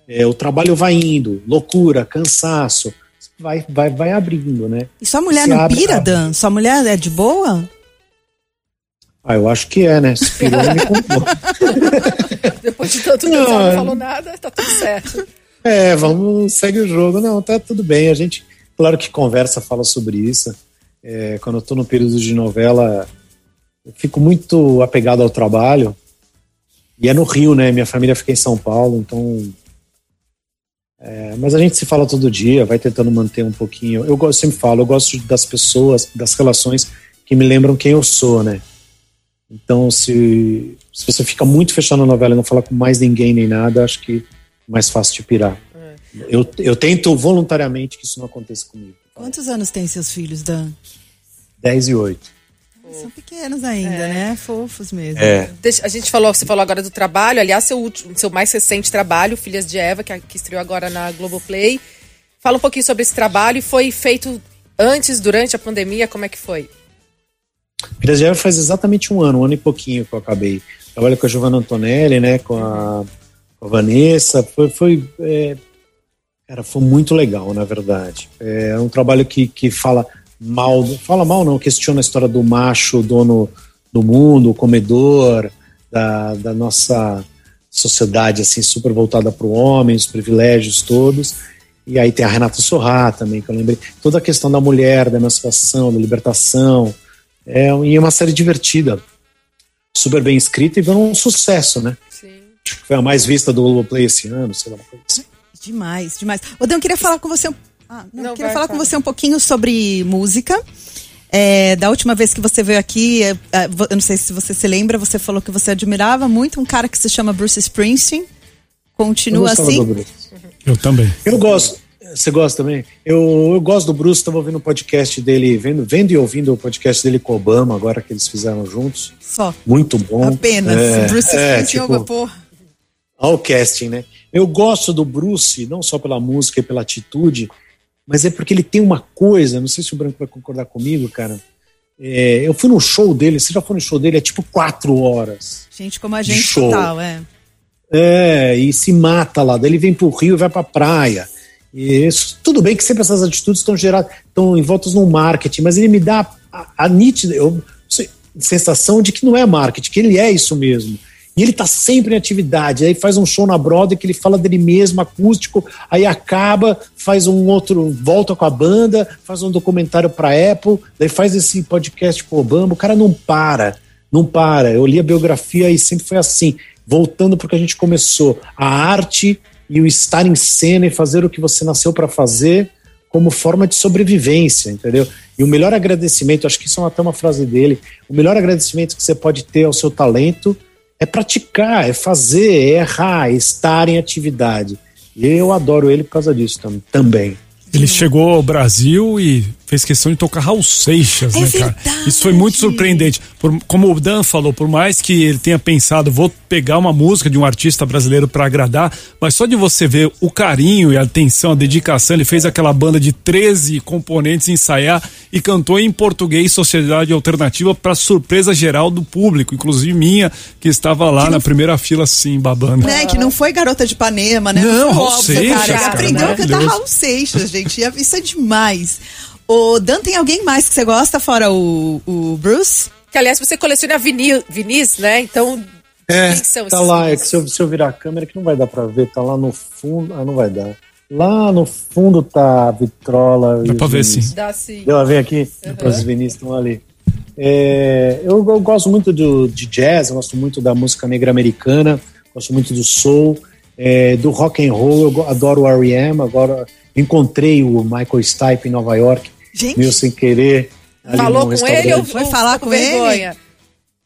E: É, o trabalho vai indo, loucura, cansaço, vai, vai, vai abrindo, né?
C: e sua mulher
E: se
C: não
E: abre-
C: pira, Dan? Sua mulher é de boa?
E: Ah, eu acho que é, né? Se pirou, me contou.
D: Depois de tanto tempo,
E: Não, é.
D: não falou nada, tá tudo certo.
E: É, vamos, segue o jogo. Não, tá tudo bem. A gente, claro que conversa, fala sobre isso. É, quando eu tô no período de novela, eu fico muito apegado ao trabalho. E é no Rio, né? Minha família fica em São Paulo, então. É, mas a gente se fala todo dia, vai tentando manter um pouquinho. Eu gosto, sempre falo, eu gosto das pessoas, das relações que me lembram quem eu sou, né? Então, se, se você fica muito fechado na novela e não fala com mais ninguém nem nada, acho que é mais fácil de pirar. Eu, eu tento voluntariamente que isso não aconteça comigo.
C: Quantos anos tem seus filhos, Dan?
E: 10 e 8.
C: São pequenos ainda, né? Fofos mesmo.
E: É.
D: Deixa- a gente falou, você falou agora do trabalho, aliás, seu, último, seu mais recente trabalho, Filhas de Eva, que, que estreou agora na Globoplay. Fala um pouquinho sobre esse trabalho e foi feito antes, durante a pandemia, como é que foi?
E: Filhas de Eva faz exatamente um ano, um ano e pouquinho que eu acabei. Trabalho com a Giovanna Antonelli, né, com a, com a Vanessa. Foi, foi é, cara, foi muito legal, na verdade. É um trabalho que, que fala mal, fala mal não, questiona a história do macho, dono do mundo, o comedor, da, da nossa sociedade assim super voltada para o homem, os privilégios todos. E aí tem a Renata Sorrá também, que eu lembrei. Toda a questão da mulher, da emancipação, da libertação. É, e é uma série divertida. super bem escrita e virou um sucesso, né?
D: Sim.
E: Acho que foi a mais vista do Globoplay esse ano, sei lá, uma coisa assim.
C: Demais, demais. Dan, eu queria falar com você. um- Ah, não,
D: Não,
C: eu queria falar com
D: fala.
C: você um pouquinho sobre música. É, da última vez que você veio aqui, é, é, eu não sei se você se lembra, você falou que você admirava muito um cara que se chama Bruce Springsteen.
E: Eu
C: Continua
E: gostava
C: assim?
B: Eu também.
E: Eu gosto. Você gosta também? Eu, eu gosto do Bruce, estava ouvindo o podcast dele, vendo, vendo e ouvindo o podcast dele com o Obama, agora que eles fizeram juntos.
C: Só.
E: Muito bom.
C: Apenas.
E: É,
C: Bruce
E: é,
C: Springsteen,
E: tipo,
C: tipo... porra.
E: ao casting, né? Eu gosto do Bruce, não só pela música e pela atitude, mas é porque ele tem uma coisa, não sei se o Branco vai concordar comigo, cara. É, eu fui no show dele, você já foi no show dele, é tipo quatro horas.
C: Gente como a gente
E: show.
C: total, é.
E: É, e se mata lá, daí ele vem pro Rio e vai pra praia. E isso, tudo bem que sempre essas atitudes estão geradas, estão envoltas no marketing, mas ele me dá a, a nítida eu, sensação de que não é marketing, que ele é isso mesmo. E ele tá sempre em atividade, aí faz um show na Broadway que ele fala dele mesmo, acústico, aí acaba, faz um outro, volta com a banda, faz um documentário pra Apple, daí faz esse podcast com o Obama, o cara não para, não para. Eu li a biografia e sempre foi assim, voltando porque a gente começou, a arte e o estar em cena e fazer o que você nasceu para fazer como forma de sobrevivência, entendeu? E o melhor agradecimento, acho que isso é até uma frase dele, o melhor agradecimento que você pode ter ao seu talento é praticar, é fazer, é errar, é estar em atividade. E eu adoro ele por causa disso tam- também.
B: Ele chegou ao Brasil e fez questão de tocar Raul Seixas,
C: É
B: né, cara?
C: verdade.
B: Isso foi muito surpreendente. Por- como o Dan falou, por mais que ele tenha pensado, vou pegar uma música de um artista brasileiro para agradar, mas só de você ver o carinho e a atenção, a dedicação, ele fez aquela banda de 13 componentes ensaiar e cantou em português Sociedade Alternativa para surpresa geral do público, inclusive minha, que estava lá na primeira fila assim, babando.
C: Né, que não foi garota de Ipanema, né?
B: Não,
C: foi
B: Raul
C: óbvio,
B: Seixas,
C: cara. Ele
B: cara,
C: aprendeu a cantar. Raul Seixas, gente. Isso é demais. Ô, Dan, tem alguém mais que você gosta fora o, o Bruce?
D: Que, aliás, você coleciona vinil, vinis, né? Então,
E: É,
D: quem são
E: tá lá, é que se eu, se eu virar a câmera que não vai dar pra ver, tá lá no fundo, ah, não vai dar. Lá no fundo tá a vitrola.
B: Dá
E: e
B: pra ver,
E: vinis.
B: sim.
D: Dá assim.
E: Deu a ver aqui? Os vinis estão ali. É, eu, eu gosto muito do, de jazz, eu gosto muito da música negra americana, gosto muito do soul, é, do rock and roll, eu go- adoro o R.E.M., agora encontrei o Michael Stipe em Nova York,
C: Gente.
E: meio sem querer. ali
D: Falou com ele ou.
C: Foi falar com ele?
D: vergonha?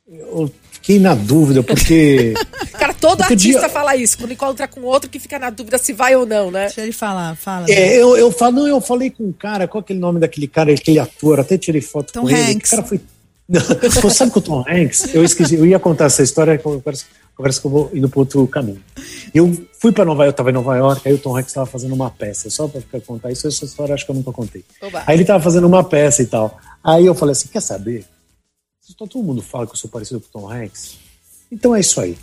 E: Eu fiquei na dúvida, porque
D: Cara, todo
E: Porque
D: artista
E: dia-
D: fala isso. Quando encontra com outro que fica na dúvida se vai ou não, né?
C: Deixa ele falar, fala.
E: É, eu, eu, falo, não, eu falei com um cara, qual é aquele nome daquele cara, aquele ator, até tirei foto
C: Tom
E: com ele.
C: Hanks.
E: O cara foi. Não, pô, sabe que o Tom Hanks, eu esqueci, eu ia contar essa história, conversa que eu vou indo para outro caminho. Eu fui para Nova York, eu estava em Nova York, aí o Tom Hanks estava fazendo uma peça, só para ficar contar isso, essa história acho que eu nunca contei.
D: Oba.
E: Aí ele estava fazendo uma peça e tal. Aí eu falei assim: quer saber? Todo mundo fala que eu sou parecido com o Tom Hanks. Então é isso aí.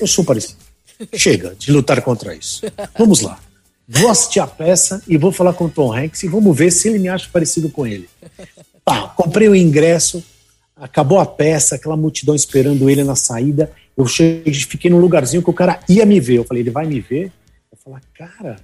E: Eu sou parecido. Chega de lutar contra isso. Vamos lá. Vou assistir a peça e vou falar com o Tom Hanks e vamos ver se ele me acha parecido com ele. Pá, comprei o ingresso, acabou a peça, aquela multidão esperando ele na saída. Eu cheguei, fiquei num lugarzinho que o cara ia me ver. Eu falei, ele vai me ver? Eu falei, cara,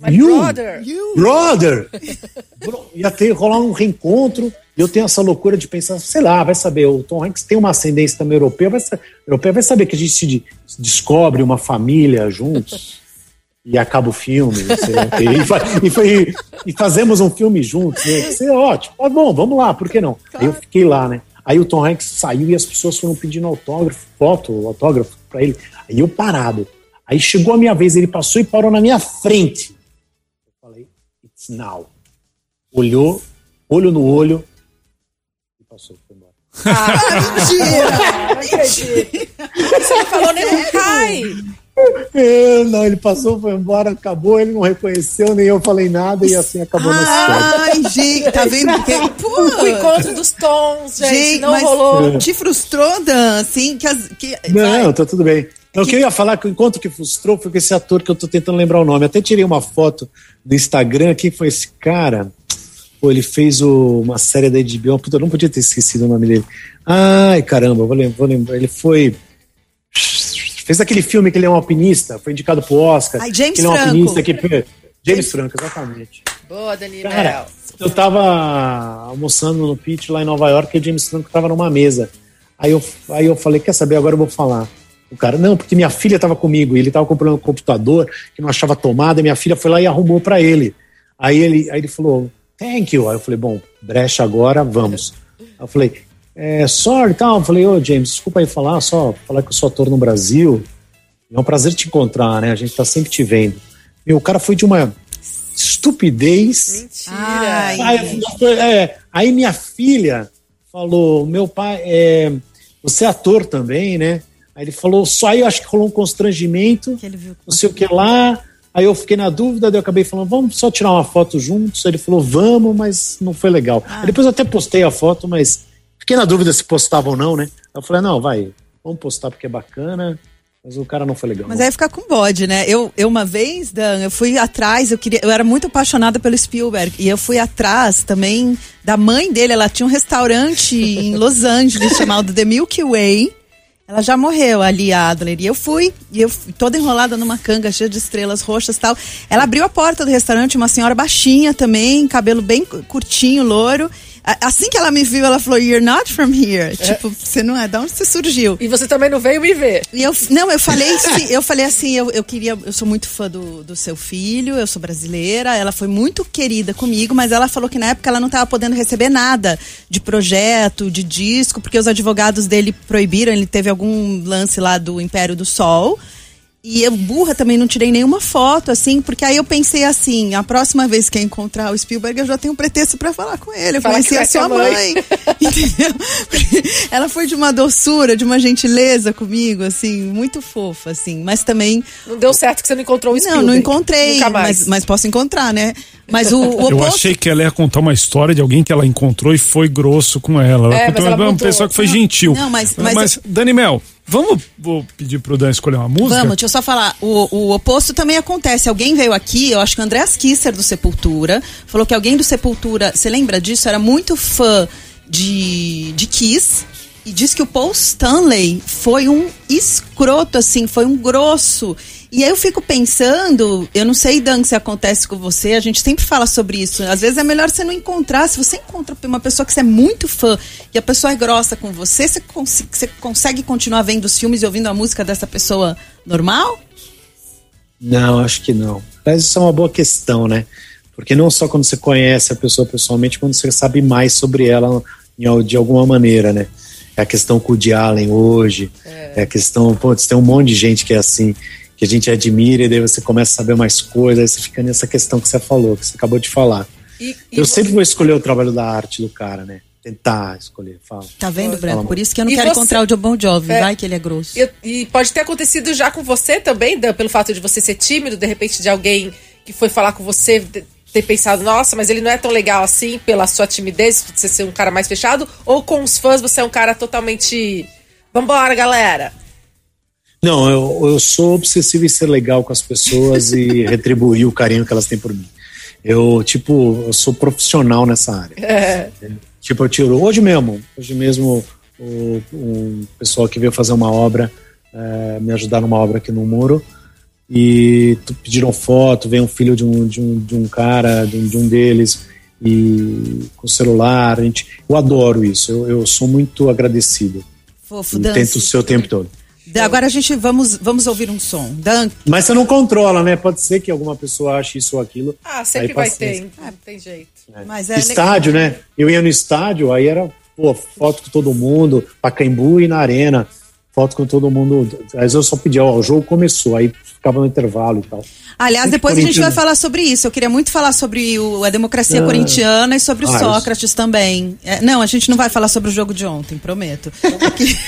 D: My
E: You?
D: brother.
E: brother! Bro, Ia ter rolar um reencontro. E eu tenho essa loucura de pensar, sei lá, vai saber, o Tom Hanks tem uma ascendência também europeia, vai, europeia, vai saber que a gente se de- descobre uma família juntos e acaba o filme, sei lá, e, fa- e foi- e fazemos um filme juntos, né? Isso é ótimo. Ah, bom, vamos lá, por que não? Aí eu fiquei lá, né? Aí o Tom Hanks saiu e as pessoas foram pedindo autógrafo, foto, autógrafo pra ele. Aí eu parado. Aí chegou a minha vez, ele passou e parou na minha frente. Eu falei, it's now. Olhou, olho no olho e passou, foi embora.
D: Ah, não acredito. Você não falou nem um cai.
E: É, não, ele passou, foi embora, acabou, ele não reconheceu, nem eu falei nada e assim acabou história.
C: Ai, gente, tá vendo? Porque, pô,
D: O encontro dos tons, gente,
C: gente,
D: não
C: mas
D: rolou.
C: te frustrou, Dan, assim, que as... Que,
E: Não, tá tudo bem. Não, o que eu ia falar que o encontro que frustrou foi com esse ator que eu tô tentando lembrar o nome. Até tirei uma foto do Instagram. Quem foi esse cara? Pô, ele fez o- uma série da HBO. Puta, eu não podia ter esquecido o nome dele. Ai, caramba, vou lembrar. Vou lembrar. Ele foi. Fez aquele filme que ele é um alpinista, foi indicado pro Oscar.
C: Ai, James
E: que ele é um
C: Franco.
E: alpinista que. James Franco, exatamente.
D: Boa, Danilo.
E: Cara, eu tava almoçando no pitch lá em Nova York e o James Franco tava numa mesa. Aí eu, aí eu falei, quer saber, agora eu vou falar. O cara, não, porque minha filha estava comigo, e ele estava comprando um computador que não achava tomada, minha filha foi lá e arrumou para ele. Aí ele, aí ele falou, thank you. Aí eu falei, bom, brecha agora, vamos. Aí eu falei, é, sorry, tal. Eu falei, ô oh, James, desculpa aí falar, só falar que eu sou ator no Brasil. É um prazer te encontrar, né? A gente tá sempre te vendo. Meu, o cara foi de uma estupidez.
D: Mentira.
E: Aí, é, aí minha filha falou, meu pai, é, você é ator também, né? Aí ele falou, só aí eu acho que rolou um constrangimento, não sei o que lá. Aí eu fiquei na dúvida, daí eu acabei falando, vamos só tirar uma foto juntos. Ele falou, vamos, mas não foi legal. Ah. Depois eu até postei a foto, mas fiquei na dúvida se postava ou não, né? Eu falei, não, vai, vamos postar porque é bacana. Mas o cara não foi legal.
C: Mas aí ficar com bode, né? Eu, eu uma vez, Dan, eu fui atrás, eu queria, eu era muito apaixonada pelo Spielberg e eu fui atrás também da mãe dele. Ela tinha um restaurante em Los Angeles chamado The Milky Way. Ela já morreu ali, a Adler. E eu fui, e eu toda enrolada numa canga cheia de estrelas roxas e tal. Ela abriu a porta do restaurante, uma senhora baixinha também, cabelo bem curtinho, louro. Assim que ela me viu, ela falou, You're not from here. É. Tipo, você não é, da onde você surgiu?
D: E você também não veio me ver.
C: E eu, não, eu falei assim, eu falei assim, eu, eu queria, eu sou muito fã do, do seu filho, eu sou brasileira, ela foi muito querida comigo, mas ela falou que na época ela não estava podendo receber nada de projeto, de disco, porque os advogados dele proibiram, ele teve algum lance lá do Império do Sol. E eu, burra, também não tirei nenhuma foto, assim, porque aí eu pensei assim: a próxima vez que eu encontrar o Spielberg, eu já tenho um pretexto para falar com ele. Eu conheci a sua mãe. mãe. Entendeu? Ela foi de uma doçura, de uma gentileza comigo, assim, muito fofa, assim. Mas também.
D: Não deu certo que você não encontrou o Spielberg.
C: Não, não encontrei, mas, mas posso encontrar, né? Mas o, o oposto...
B: Eu achei que ela ia contar uma história de alguém que ela encontrou e foi grosso com ela. Ela
D: é,
B: contou
D: ela
B: uma pessoa que foi gentil.
C: Não, mas, mas,
B: mas Dani Mel, Vamos vou pedir pro Dan escolher uma música?
C: Vamos, deixa eu só falar. O, o oposto também acontece. Alguém veio aqui, eu acho que o Andreas Kisser do Sepultura, falou que alguém do Sepultura, você lembra disso? Era muito fã de, de Kiss. E diz que o Paul Stanley foi um escroto, assim, foi um grosso. E aí eu fico pensando, eu não sei, Dan, se acontece com você, a gente sempre fala sobre isso. Às vezes é melhor você não encontrar. Se você encontra uma pessoa que você é muito fã e a pessoa é grossa com você, você, cons você consegue continuar vendo os filmes e ouvindo a música dessa pessoa normal?
E: Não, acho que não. Mas isso é uma boa questão, né? Porque não só quando você conhece a pessoa pessoalmente, quando você sabe mais sobre ela de alguma maneira, né? É a questão com o Allen hoje, é, é a questão, pô, tem um monte de gente que é assim que a gente admira, e daí você começa a saber mais coisas, aí você fica nessa questão que você falou, que você acabou de falar. E, e eu você... sempre vou escolher o trabalho da arte do cara, né? Tentar escolher, fala.
C: Tá vendo, Branco? Por isso que eu não e quero você... encontrar o John Bon Jovi, é, vai que ele é grosso.
D: E, e, pode ter acontecido já com você também, Dan, pelo fato de você ser tímido, de repente de alguém que foi falar com você ter pensado, nossa, mas ele não é tão legal assim pela sua timidez, você ser um cara mais fechado, ou com os fãs você é um cara totalmente. Vambora, galera!
E: Não, eu, eu sou obsessivo em ser legal com as pessoas e retribuir o carinho que elas têm por mim. Eu, tipo, eu sou profissional nessa área. É. Tipo, eu tiro. Hoje mesmo, hoje mesmo, o, um pessoal que veio fazer uma obra, é, me ajudar numa obra aqui no muro, e pediram foto, veio um filho de um, de um, de um cara, de um, de um deles, e com celular. A gente, eu adoro isso, eu, eu sou muito agradecido.
C: Fofo,
E: Tento ser o tempo todo.
C: Agora a gente vamos, vamos ouvir um som. Dan...
E: Mas você não controla, né? Pode ser que alguma pessoa ache isso ou aquilo.
D: Ah, sempre vai ter, não tem jeito.
E: É. Mas é estádio, legal. né? Eu ia no estádio, aí era pô, foto com todo mundo, Pacaembu e na arena foto com todo mundo. Às vezes eu só pedia, ó, o jogo começou, aí ficava no intervalo e tal.
C: Aliás, depois a gente vai falar sobre isso. Eu queria muito falar sobre o, a democracia ah. corintiana e sobre o ah, Sócrates isso. também. É, não, a gente não vai falar sobre o jogo de ontem, prometo.
D: Aqui,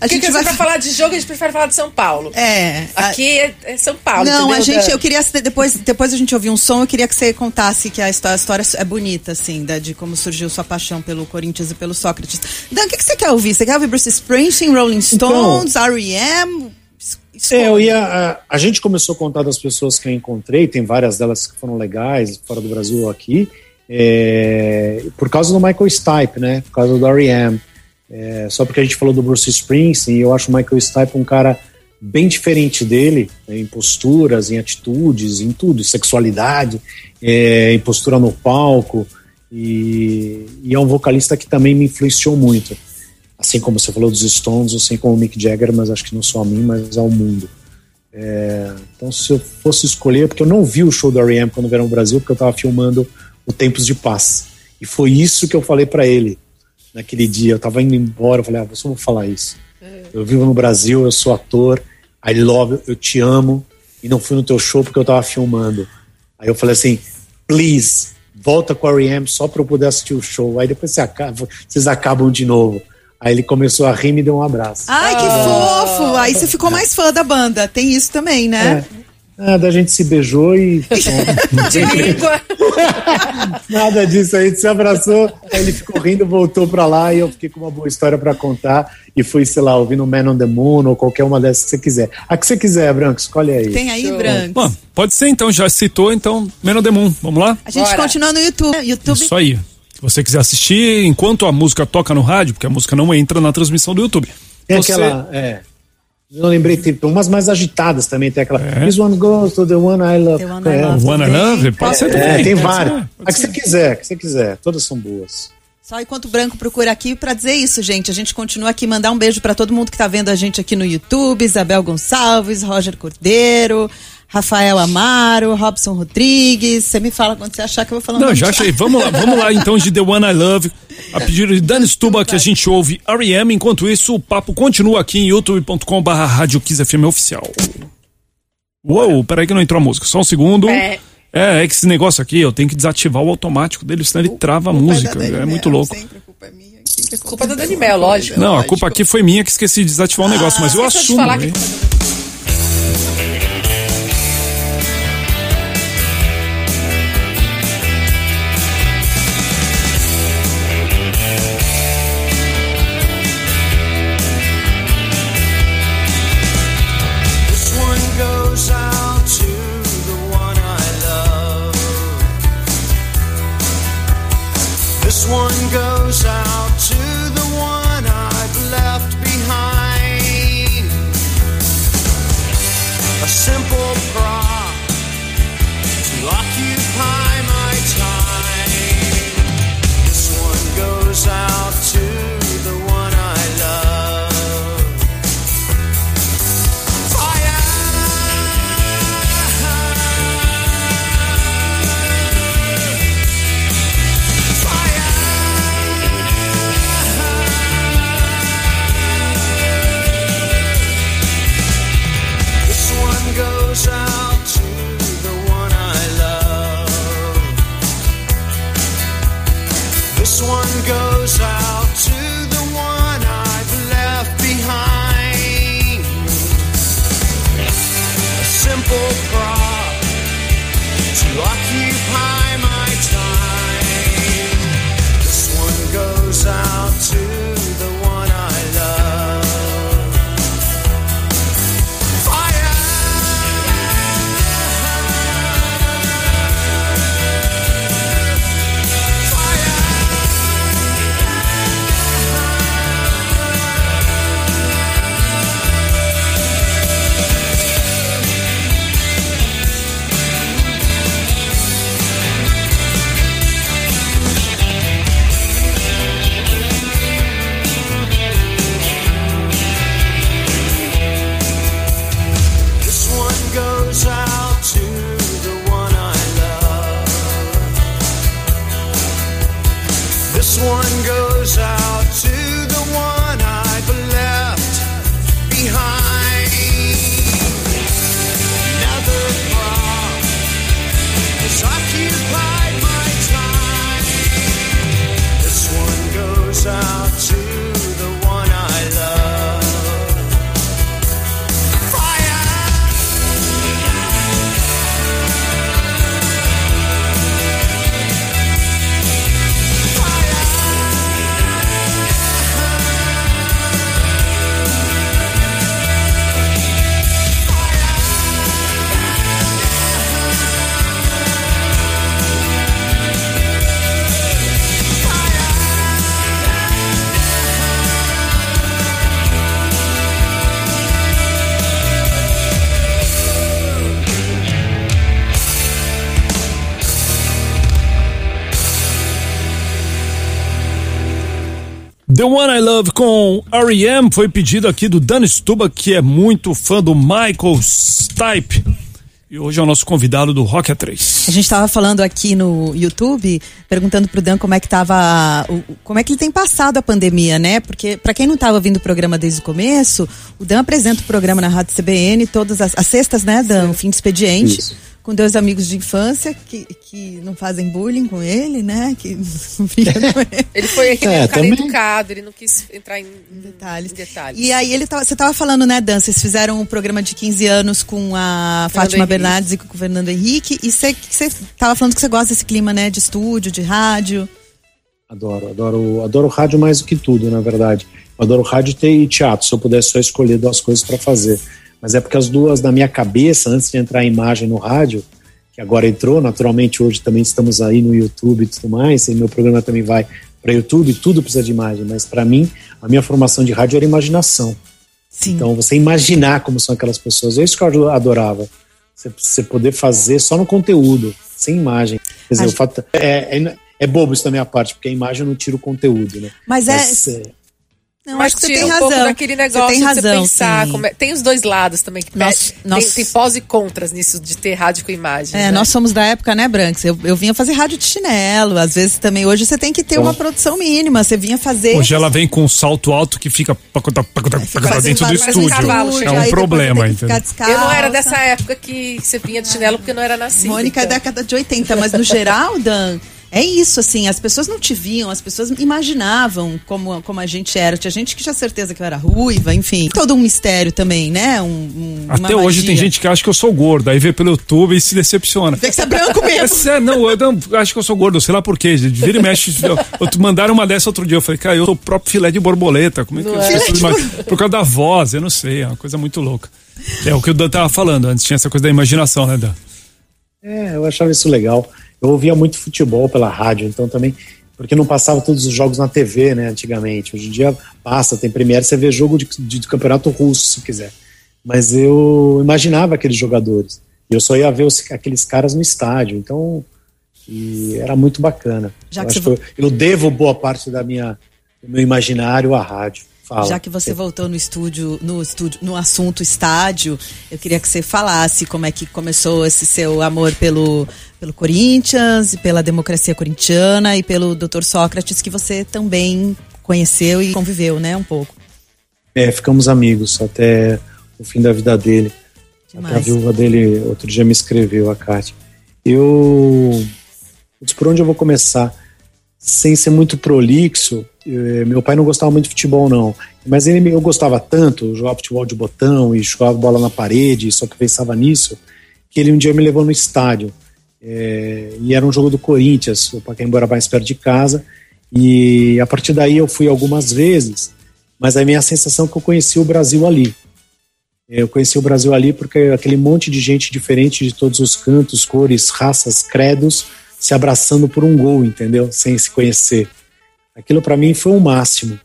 D: a gente que vai pra falar de jogo, a gente prefere falar de São Paulo.
C: É.
D: Aqui é, é São Paulo.
C: Não,
D: entendeu?
C: a gente, eu queria depois, depois a gente ouvir um som, eu queria que você contasse que a história, a história é bonita, assim, da, de como surgiu sua paixão pelo Corinthians e pelo Sócrates. Dan, o que, que você quer ouvir? Você quer ouvir Bruce Springsteen, Rolling Stones, então, R.E.M.?
E: É, eu ia. A, a, gente começou a contar das pessoas que eu encontrei, tem várias delas que foram legais, fora do Brasil aqui, é, por causa do Michael Stipe, né? Por causa do R.E.M. É, só porque a gente falou do Bruce Springsteen, eu acho o Michael Stipe um cara bem diferente dele, né, em posturas, em atitudes, em tudo, sexualidade, é, em postura no palco, e, e é um vocalista que também me influenciou muito assim como você falou dos Stones, assim como o Mick Jagger, mas acho que não só a mim, mas ao mundo. É, então, se eu fosse escolher, porque eu não vi o show do R.E.M. quando vieram no Brasil, porque eu estava filmando o Tempos de Paz. E foi isso que eu falei para ele naquele dia. Eu estava indo embora, eu falei, ah, eu só vou falar isso. Eu vivo no Brasil, eu sou ator, I love, eu te amo, e não fui no teu show porque eu estava filmando. Aí eu falei assim, please, volta com o R.E.M. só para eu poder assistir o show. Aí depois você acaba, vocês acabam de novo. Aí ele começou a rir e me deu um abraço.
C: Ai, que fofo! Aí você ficou mais fã da banda. Tem isso também, né?
E: É. da gente se beijou e.
F: De língua.
E: Nada disso, a gente se abraçou, aí ele ficou rindo, voltou pra lá e eu fiquei com uma boa história pra contar. E fui, sei lá, ouvindo Man on the Moon ou qualquer uma dessas que você quiser. A que você quiser, Branco, escolhe aí.
C: Tem aí. Branco.
B: Bom, pode ser então, já citou, então, Man on the Moon. Vamos lá?
C: A gente
F: Bora.
C: continua no YouTube. YouTube.
B: Isso aí. Se você quiser assistir enquanto a música toca no rádio, porque a música não entra na transmissão do YouTube.
E: Tem
B: Você-
E: aquela. É. Eu lembrei, tem umas mais agitadas também. Tem aquela.
B: É.
E: This one goes to the one I love.
C: The one I
E: É,
C: love.
B: Wanna
C: também.
B: Love? Pode ser
E: É,
B: também.
E: tem
B: pode
E: várias.
B: ser,
E: A que você
B: ser.
E: quiser, a que você quiser. Todas são boas.
C: Só enquanto o Branco procura aqui pra dizer isso, gente. A gente continua aqui, mandar um beijo pra todo mundo que tá vendo a gente aqui no YouTube, Isabel Gonçalves, Roger Cordeiro, Rafael Amaro, Robson Rodrigues. Você me fala quando você achar que eu vou falar um
B: Não, já
C: de-
B: achei. Vamos lá, vamos lá então de The One I Love. A pedido de Dani Stuba que a gente ouve R.E.M. Enquanto isso, o papo continua aqui em youtube.com barra Rádio FM Oficial. Uou, peraí que não entrou a música. Só um segundo.
F: É.
B: É, é que esse negócio aqui, eu tenho que desativar o automático dele, senão ele trava a música. É muito louco.
F: Culpa da Dani Mel, lógico.
B: Não, a culpa aqui foi minha que esqueci de desativar o negócio, mas eu
F: de
B: assumo.
F: falar que
G: The One I Love
B: com R.E.M. foi pedido aqui do Dan Stuba, que é muito fã do Michael Stipe. E hoje é o nosso convidado do Rock A3.
C: A gente estava falando aqui no YouTube, perguntando pro Dan como é que tava, como é que ele tem passado a pandemia, né? Porque para quem não estava ouvindo o programa desde o começo, o Dan apresenta o programa na Rádio CBN todas as, as sextas, né, Dan, o fim de expediente.
E: Isso.
C: Com dois amigos de infância que, que não fazem bullying com ele, né? Que não fica com ele.
D: Ele foi aquele
E: É,
D: cara
E: também-
D: educado, ele não quis entrar em
C: detalhes.
D: em detalhes.
C: E aí ele tava, você tava falando, né, Dan? Vocês fizeram um programa de 15 anos com a Fátima
D: Henrique.
C: Bernardes e com o Fernando Henrique. E você, você tava falando que você gosta desse clima, né? De estúdio, de rádio.
E: Adoro, adoro, adoro rádio mais do que tudo, na verdade. Eu adoro rádio e teatro, se eu pudesse só escolher duas coisas para fazer. Mas é porque as duas, na minha cabeça, antes de entrar a imagem no rádio, que agora entrou, naturalmente hoje também estamos aí no YouTube e tudo mais, e meu programa também vai para YouTube, tudo precisa de imagem, mas para mim, a minha formação de rádio era imaginação.
C: Sim.
E: Então, você imaginar como são aquelas pessoas, é isso que eu adorava. Você, você poder fazer só no conteúdo, sem imagem. Quer dizer,
C: A
E: o fato, é, é, é bobo isso da minha parte, porque a imagem não tira o conteúdo, né?
C: Mas é-
E: é,
C: Não,
D: Mas
C: acho que você tem
D: um
C: razão.
D: pouco daquele negócio
C: você tem
D: de
C: razão,
D: você pensar. é- tem os dois lados também. Que
C: Nós-
D: pe-
C: nós-
D: tem, tem pós e contras nisso de ter rádio com imagem.
C: É,
D: né?
C: nós somos da época, né, Branks? Eu, eu vinha fazer rádio de chinelo. Às vezes também. Hoje você tem que ter uma produção mínima. Você vinha fazer.
B: Hoje ela vem com um salto alto que fica pacotá, pacotá
C: fazendo
B: dentro do
D: um
B: estúdio.
D: cavalo
B: É um
C: aí
B: problema,
C: tem
B: entendeu?
D: Eu não era dessa época que você vinha de chinelo porque eu não era nascida.
C: Mônica é
D: então.
C: década de 80, mas no geral, Dan, é isso, assim, as pessoas não te viam, as pessoas imaginavam como, como a gente era. Tinha gente que tinha certeza que eu era ruiva, enfim. Todo um mistério também, né? Um, um- uma
B: Até hoje tem
C: magia.
B: gente que acha que eu sou gordo, aí vê pelo YouTube e se decepciona.
C: Tem que ser branco
B: É
C: mesmo.
B: sério, não, eu não, acho que eu sou gordo, sei lá por quê. Vira e mexe. Eu, eu- mandaram uma dessa outro dia. Eu falei, cara, eu sou o próprio filé de borboleta. Como é que
D: Não
B: as
D: é?
B: Por causa da voz, eu não sei. É uma coisa muito louca. É o que o Dan tava falando antes, tinha essa coisa da imaginação, né, Dan?
E: é, eu achava isso legal. Eu ouvia muito futebol pela rádio, então também. Porque não passava todos os jogos na TV, né, antigamente. Hoje em dia passa, tem Premiere, você vê jogo de, de, de campeonato russo, se quiser. Mas eu imaginava aqueles jogadores. E eu só ia ver os- aqueles caras no estádio. Então, e era muito bacana.
C: Já
E: eu, eu, eu devo boa parte da minha, do meu imaginário à rádio. Fala.
C: Já que você voltou no estúdio, no estúdio, no assunto estádio, eu queria que você falasse como é que começou esse seu amor pelo, pelo Corinthians, e pela democracia corintiana e pelo Dr. Sócrates, que você também conheceu e conviveu, né, um pouco.
E: É, ficamos amigos até o fim da vida dele. Até a viúva dele outro dia me escreveu, a Kátia. Eu. Por onde eu vou começar? Sem ser muito prolixo, eh, meu pai não gostava muito de futebol, não. Mas ele, eu gostava tanto, jogava futebol de botão e jogava bola na parede, só que pensava nisso, que ele um dia me levou no estádio. Eh, e era um jogo do Corinthians, o Pacaembu era mais perto de casa. E a partir daí eu fui algumas vezes, mas a minha sensação é que eu conheci o Brasil ali. Eu conheci o Brasil ali porque aquele monte de gente diferente de todos os cantos, cores, raças, credos, se abraçando por um gol, entendeu? Sem se conhecer. Aquilo para mim foi o máximo.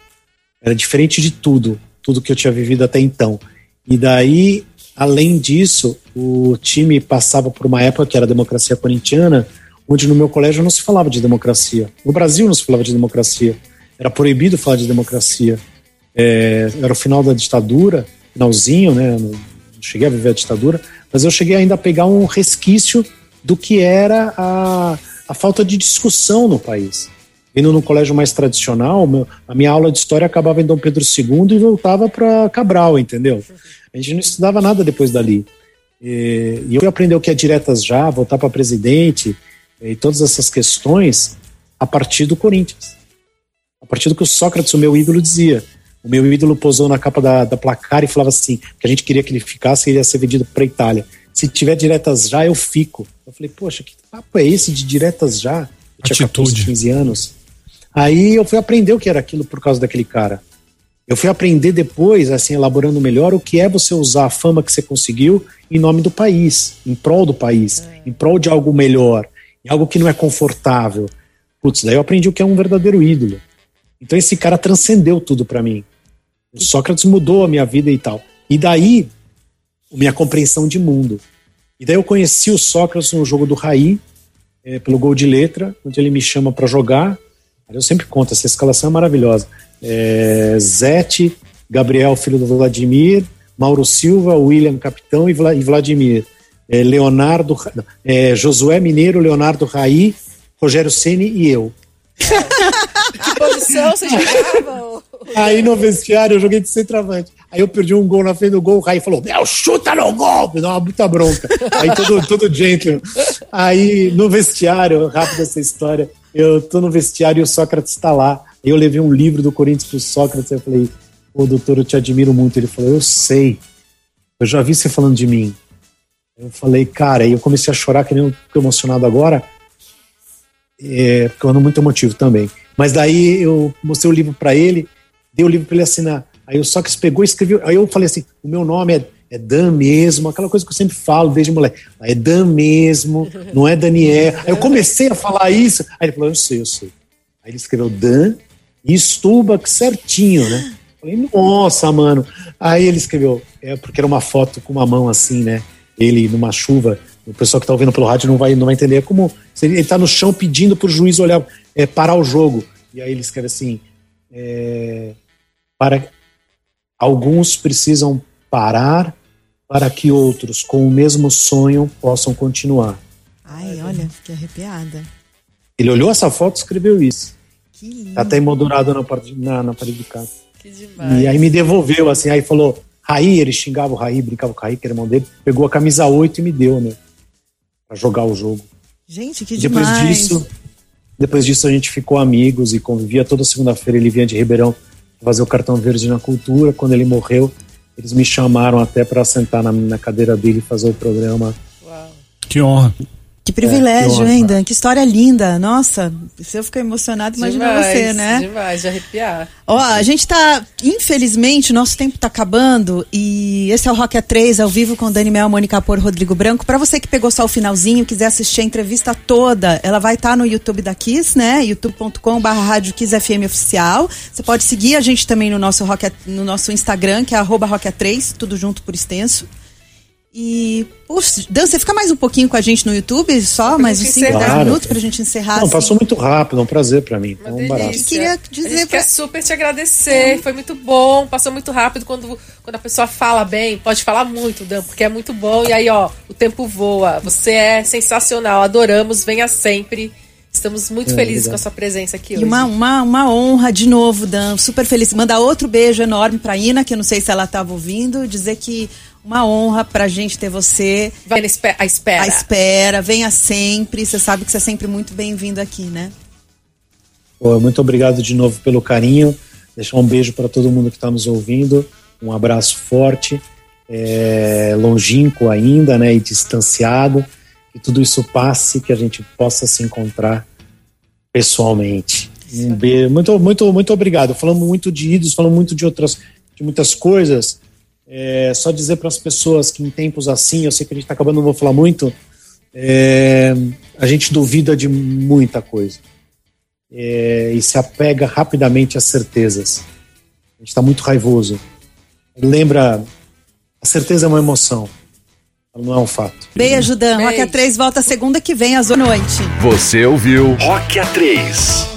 E: Era diferente de tudo, tudo que eu tinha vivido até então. E daí, além disso, o time passava por uma época que era a democracia corintiana, onde no meu colégio não se falava de democracia. No Brasil não se falava de democracia. Era proibido falar de democracia. É, era o final da ditadura, finalzinho, né? Não cheguei a viver a ditadura, mas eu cheguei ainda a pegar um resquício do que era a, a falta de discussão no país. Indo no colégio mais tradicional, a minha aula de história acabava em Dom Pedro II e voltava para Cabral, entendeu? A gente não estudava nada depois dali. E, eu fui aprender o que é diretas já, voltar para presidente e todas essas questões a partir do Corinthians. A partir do que o Sócrates, o meu ídolo, dizia. O meu ídolo posou na capa da, da placar e falava assim: que a gente queria que ele ficasse e ele ia ser vendido para Itália. Se tiver diretas já, eu fico. Eu falei, poxa, que papo é esse de diretas já? Eu tinha 14,
B: Atitude.
E: 15 anos. Aí eu fui aprender o que era aquilo por causa daquele cara. Eu fui aprender depois, assim, elaborando melhor, o que é você usar a fama que você conseguiu em nome do país, em prol do país, em prol de algo melhor, em algo que não é confortável. Putz, daí eu aprendi o que é um verdadeiro ídolo. Então esse cara transcendeu tudo para mim. O Sócrates mudou a minha vida e tal. E daí, a minha compreensão de mundo. E daí eu conheci o Sócrates no jogo do Raí, eh, pelo gol de letra, onde ele me chama para jogar. Eu sempre conto, essa escalação é maravilhosa. é, Zete, Gabriel, filho do Vladimir, Mauro Silva, William Capitão e, Vla- e Vladimir. É, Leonardo, é, Josué Mineiro, Leonardo Raí, Rogério Ceni e eu.
D: Que posição você jogava?
E: Aí no vestiário eu joguei de centroavante. Aí eu perdi um gol na frente do gol, o Raí falou: Meu, chuta no gol! Me dá uma muita bronca. Aí todo, todo gentleman. Aí no vestiário, rápido essa história, eu tô no vestiário e o Sócrates tá lá. Eu levei um livro do Corinthians pro Sócrates. Eu falei: Ô doutor, eu te admiro muito. Ele falou: Eu sei. Eu já vi você falando de mim. Eu falei, cara, aí eu comecei a chorar, que nem eu tô emocionado agora. É, porque eu ando muito emotivo também. Mas daí eu mostrei o livro para ele, dei o livro para ele assinar. Aí o Sócrates pegou e escreveu. Aí eu falei assim: o meu nome é, é Dan mesmo, aquela coisa que eu sempre falo desde moleque. É Dan mesmo, não é Daniel. Aí eu comecei a falar isso. Aí ele falou: eu sei, eu sei. Aí ele escreveu Dan e Stubach certinho, né? Falei, nossa, mano. Aí ele escreveu, é porque era uma foto com uma mão assim, né? Ele numa chuva. O pessoal que tá ouvindo pelo rádio não vai, não vai entender. É como ele tá no chão pedindo pro juiz olhar, é, parar o jogo. E aí ele escreve assim: é, para alguns precisam parar para que outros com o mesmo sonho possam continuar.
C: Ai, olha, fiquei arrepiada.
E: Ele olhou essa foto e escreveu isso.
C: Que lindo.
E: Tá até emoldurado na, parte- na, na parede de casa.
D: Que demais.
E: E aí me devolveu, assim, aí falou, Raí, ele xingava o Raí, brincava com o Raí, que era irmão dele, pegou a camisa 8 e me deu, né? Pra jogar o jogo.
C: Gente, que
E: depois
C: demais.
E: disso, depois disso a gente ficou amigos e convivia toda segunda-feira, ele vinha de Ribeirão fazer o cartão verde na cultura. Quando ele morreu, eles me chamaram até para sentar na, na cadeira dele e fazer o programa.
D: Uau.
B: Que honra.
C: Que privilégio,
E: É,
C: hein, Dan? Que história linda. Nossa, se eu ficar emocionado, imagina
D: demais,
C: você, né?
D: Demais, de arrepiar.
C: Ó, a gente tá, infelizmente, nosso tempo tá acabando e esse é o Rock A3 ao vivo com Dani Mel, Mônica Por, Rodrigo Branco. Pra você que pegou só o finalzinho, quiser assistir a entrevista toda, ela vai estar no YouTube da Kiss, né? youtube.com barra FM oficial. Você pode seguir a gente também no nosso, Rock A- no nosso Instagram, que é arroba Rock A3, tudo junto por extenso. E, puxa, Dan, você fica mais um pouquinho com a gente no YouTube, só mais uns
D: gente
C: 5, 10
E: encerrar.
C: minutos pra gente encerrar.
E: Não,
C: assim.
E: passou muito rápido, é um prazer para mim.
D: Uma
E: É um barato.
D: delícia.
C: Queria
D: a
C: dizer
D: gente
C: pra-
D: quer super te agradecer. Foi muito bom, passou muito rápido. Quando, quando a pessoa fala bem, pode falar muito, Dan, porque é muito bom. E aí, ó, o tempo voa. Você é sensacional, adoramos, venha sempre. Estamos muito
E: É,
D: felizes
E: obrigado.
D: com a sua presença aqui
C: E
D: hoje.
C: uma, uma, uma honra de novo, Dan. Super feliz. Mandar outro beijo enorme pra Ina, que eu não sei se ela estava ouvindo. Dizer que uma honra pra gente ter você
D: Vai espe- à espera.
C: à espera. Venha sempre. Você sabe que você é sempre muito bem-vindo aqui, né?
E: Pô, muito obrigado de novo pelo carinho. Deixar um beijo para todo mundo que está nos ouvindo. Um abraço forte, é, longínquo ainda, né, e distanciado. Que tudo isso passe, que a gente possa se encontrar pessoalmente. Um beijo. Muito, muito, muito obrigado. Falamos muito de ídolos, falamos muito de outras, de muitas coisas. É, só dizer para as pessoas que em tempos assim, eu sei que a gente está acabando, não vou falar muito. é, a gente duvida de muita coisa é, e se apega rapidamente às certezas. A gente está muito raivoso. Lembra, a certeza é uma emoção, ela não é um fato.
C: Beijo, Dan.
D: Beijo.
C: Rock A3 volta segunda que vem, às 8 da noite.
A: Você ouviu Rock A3.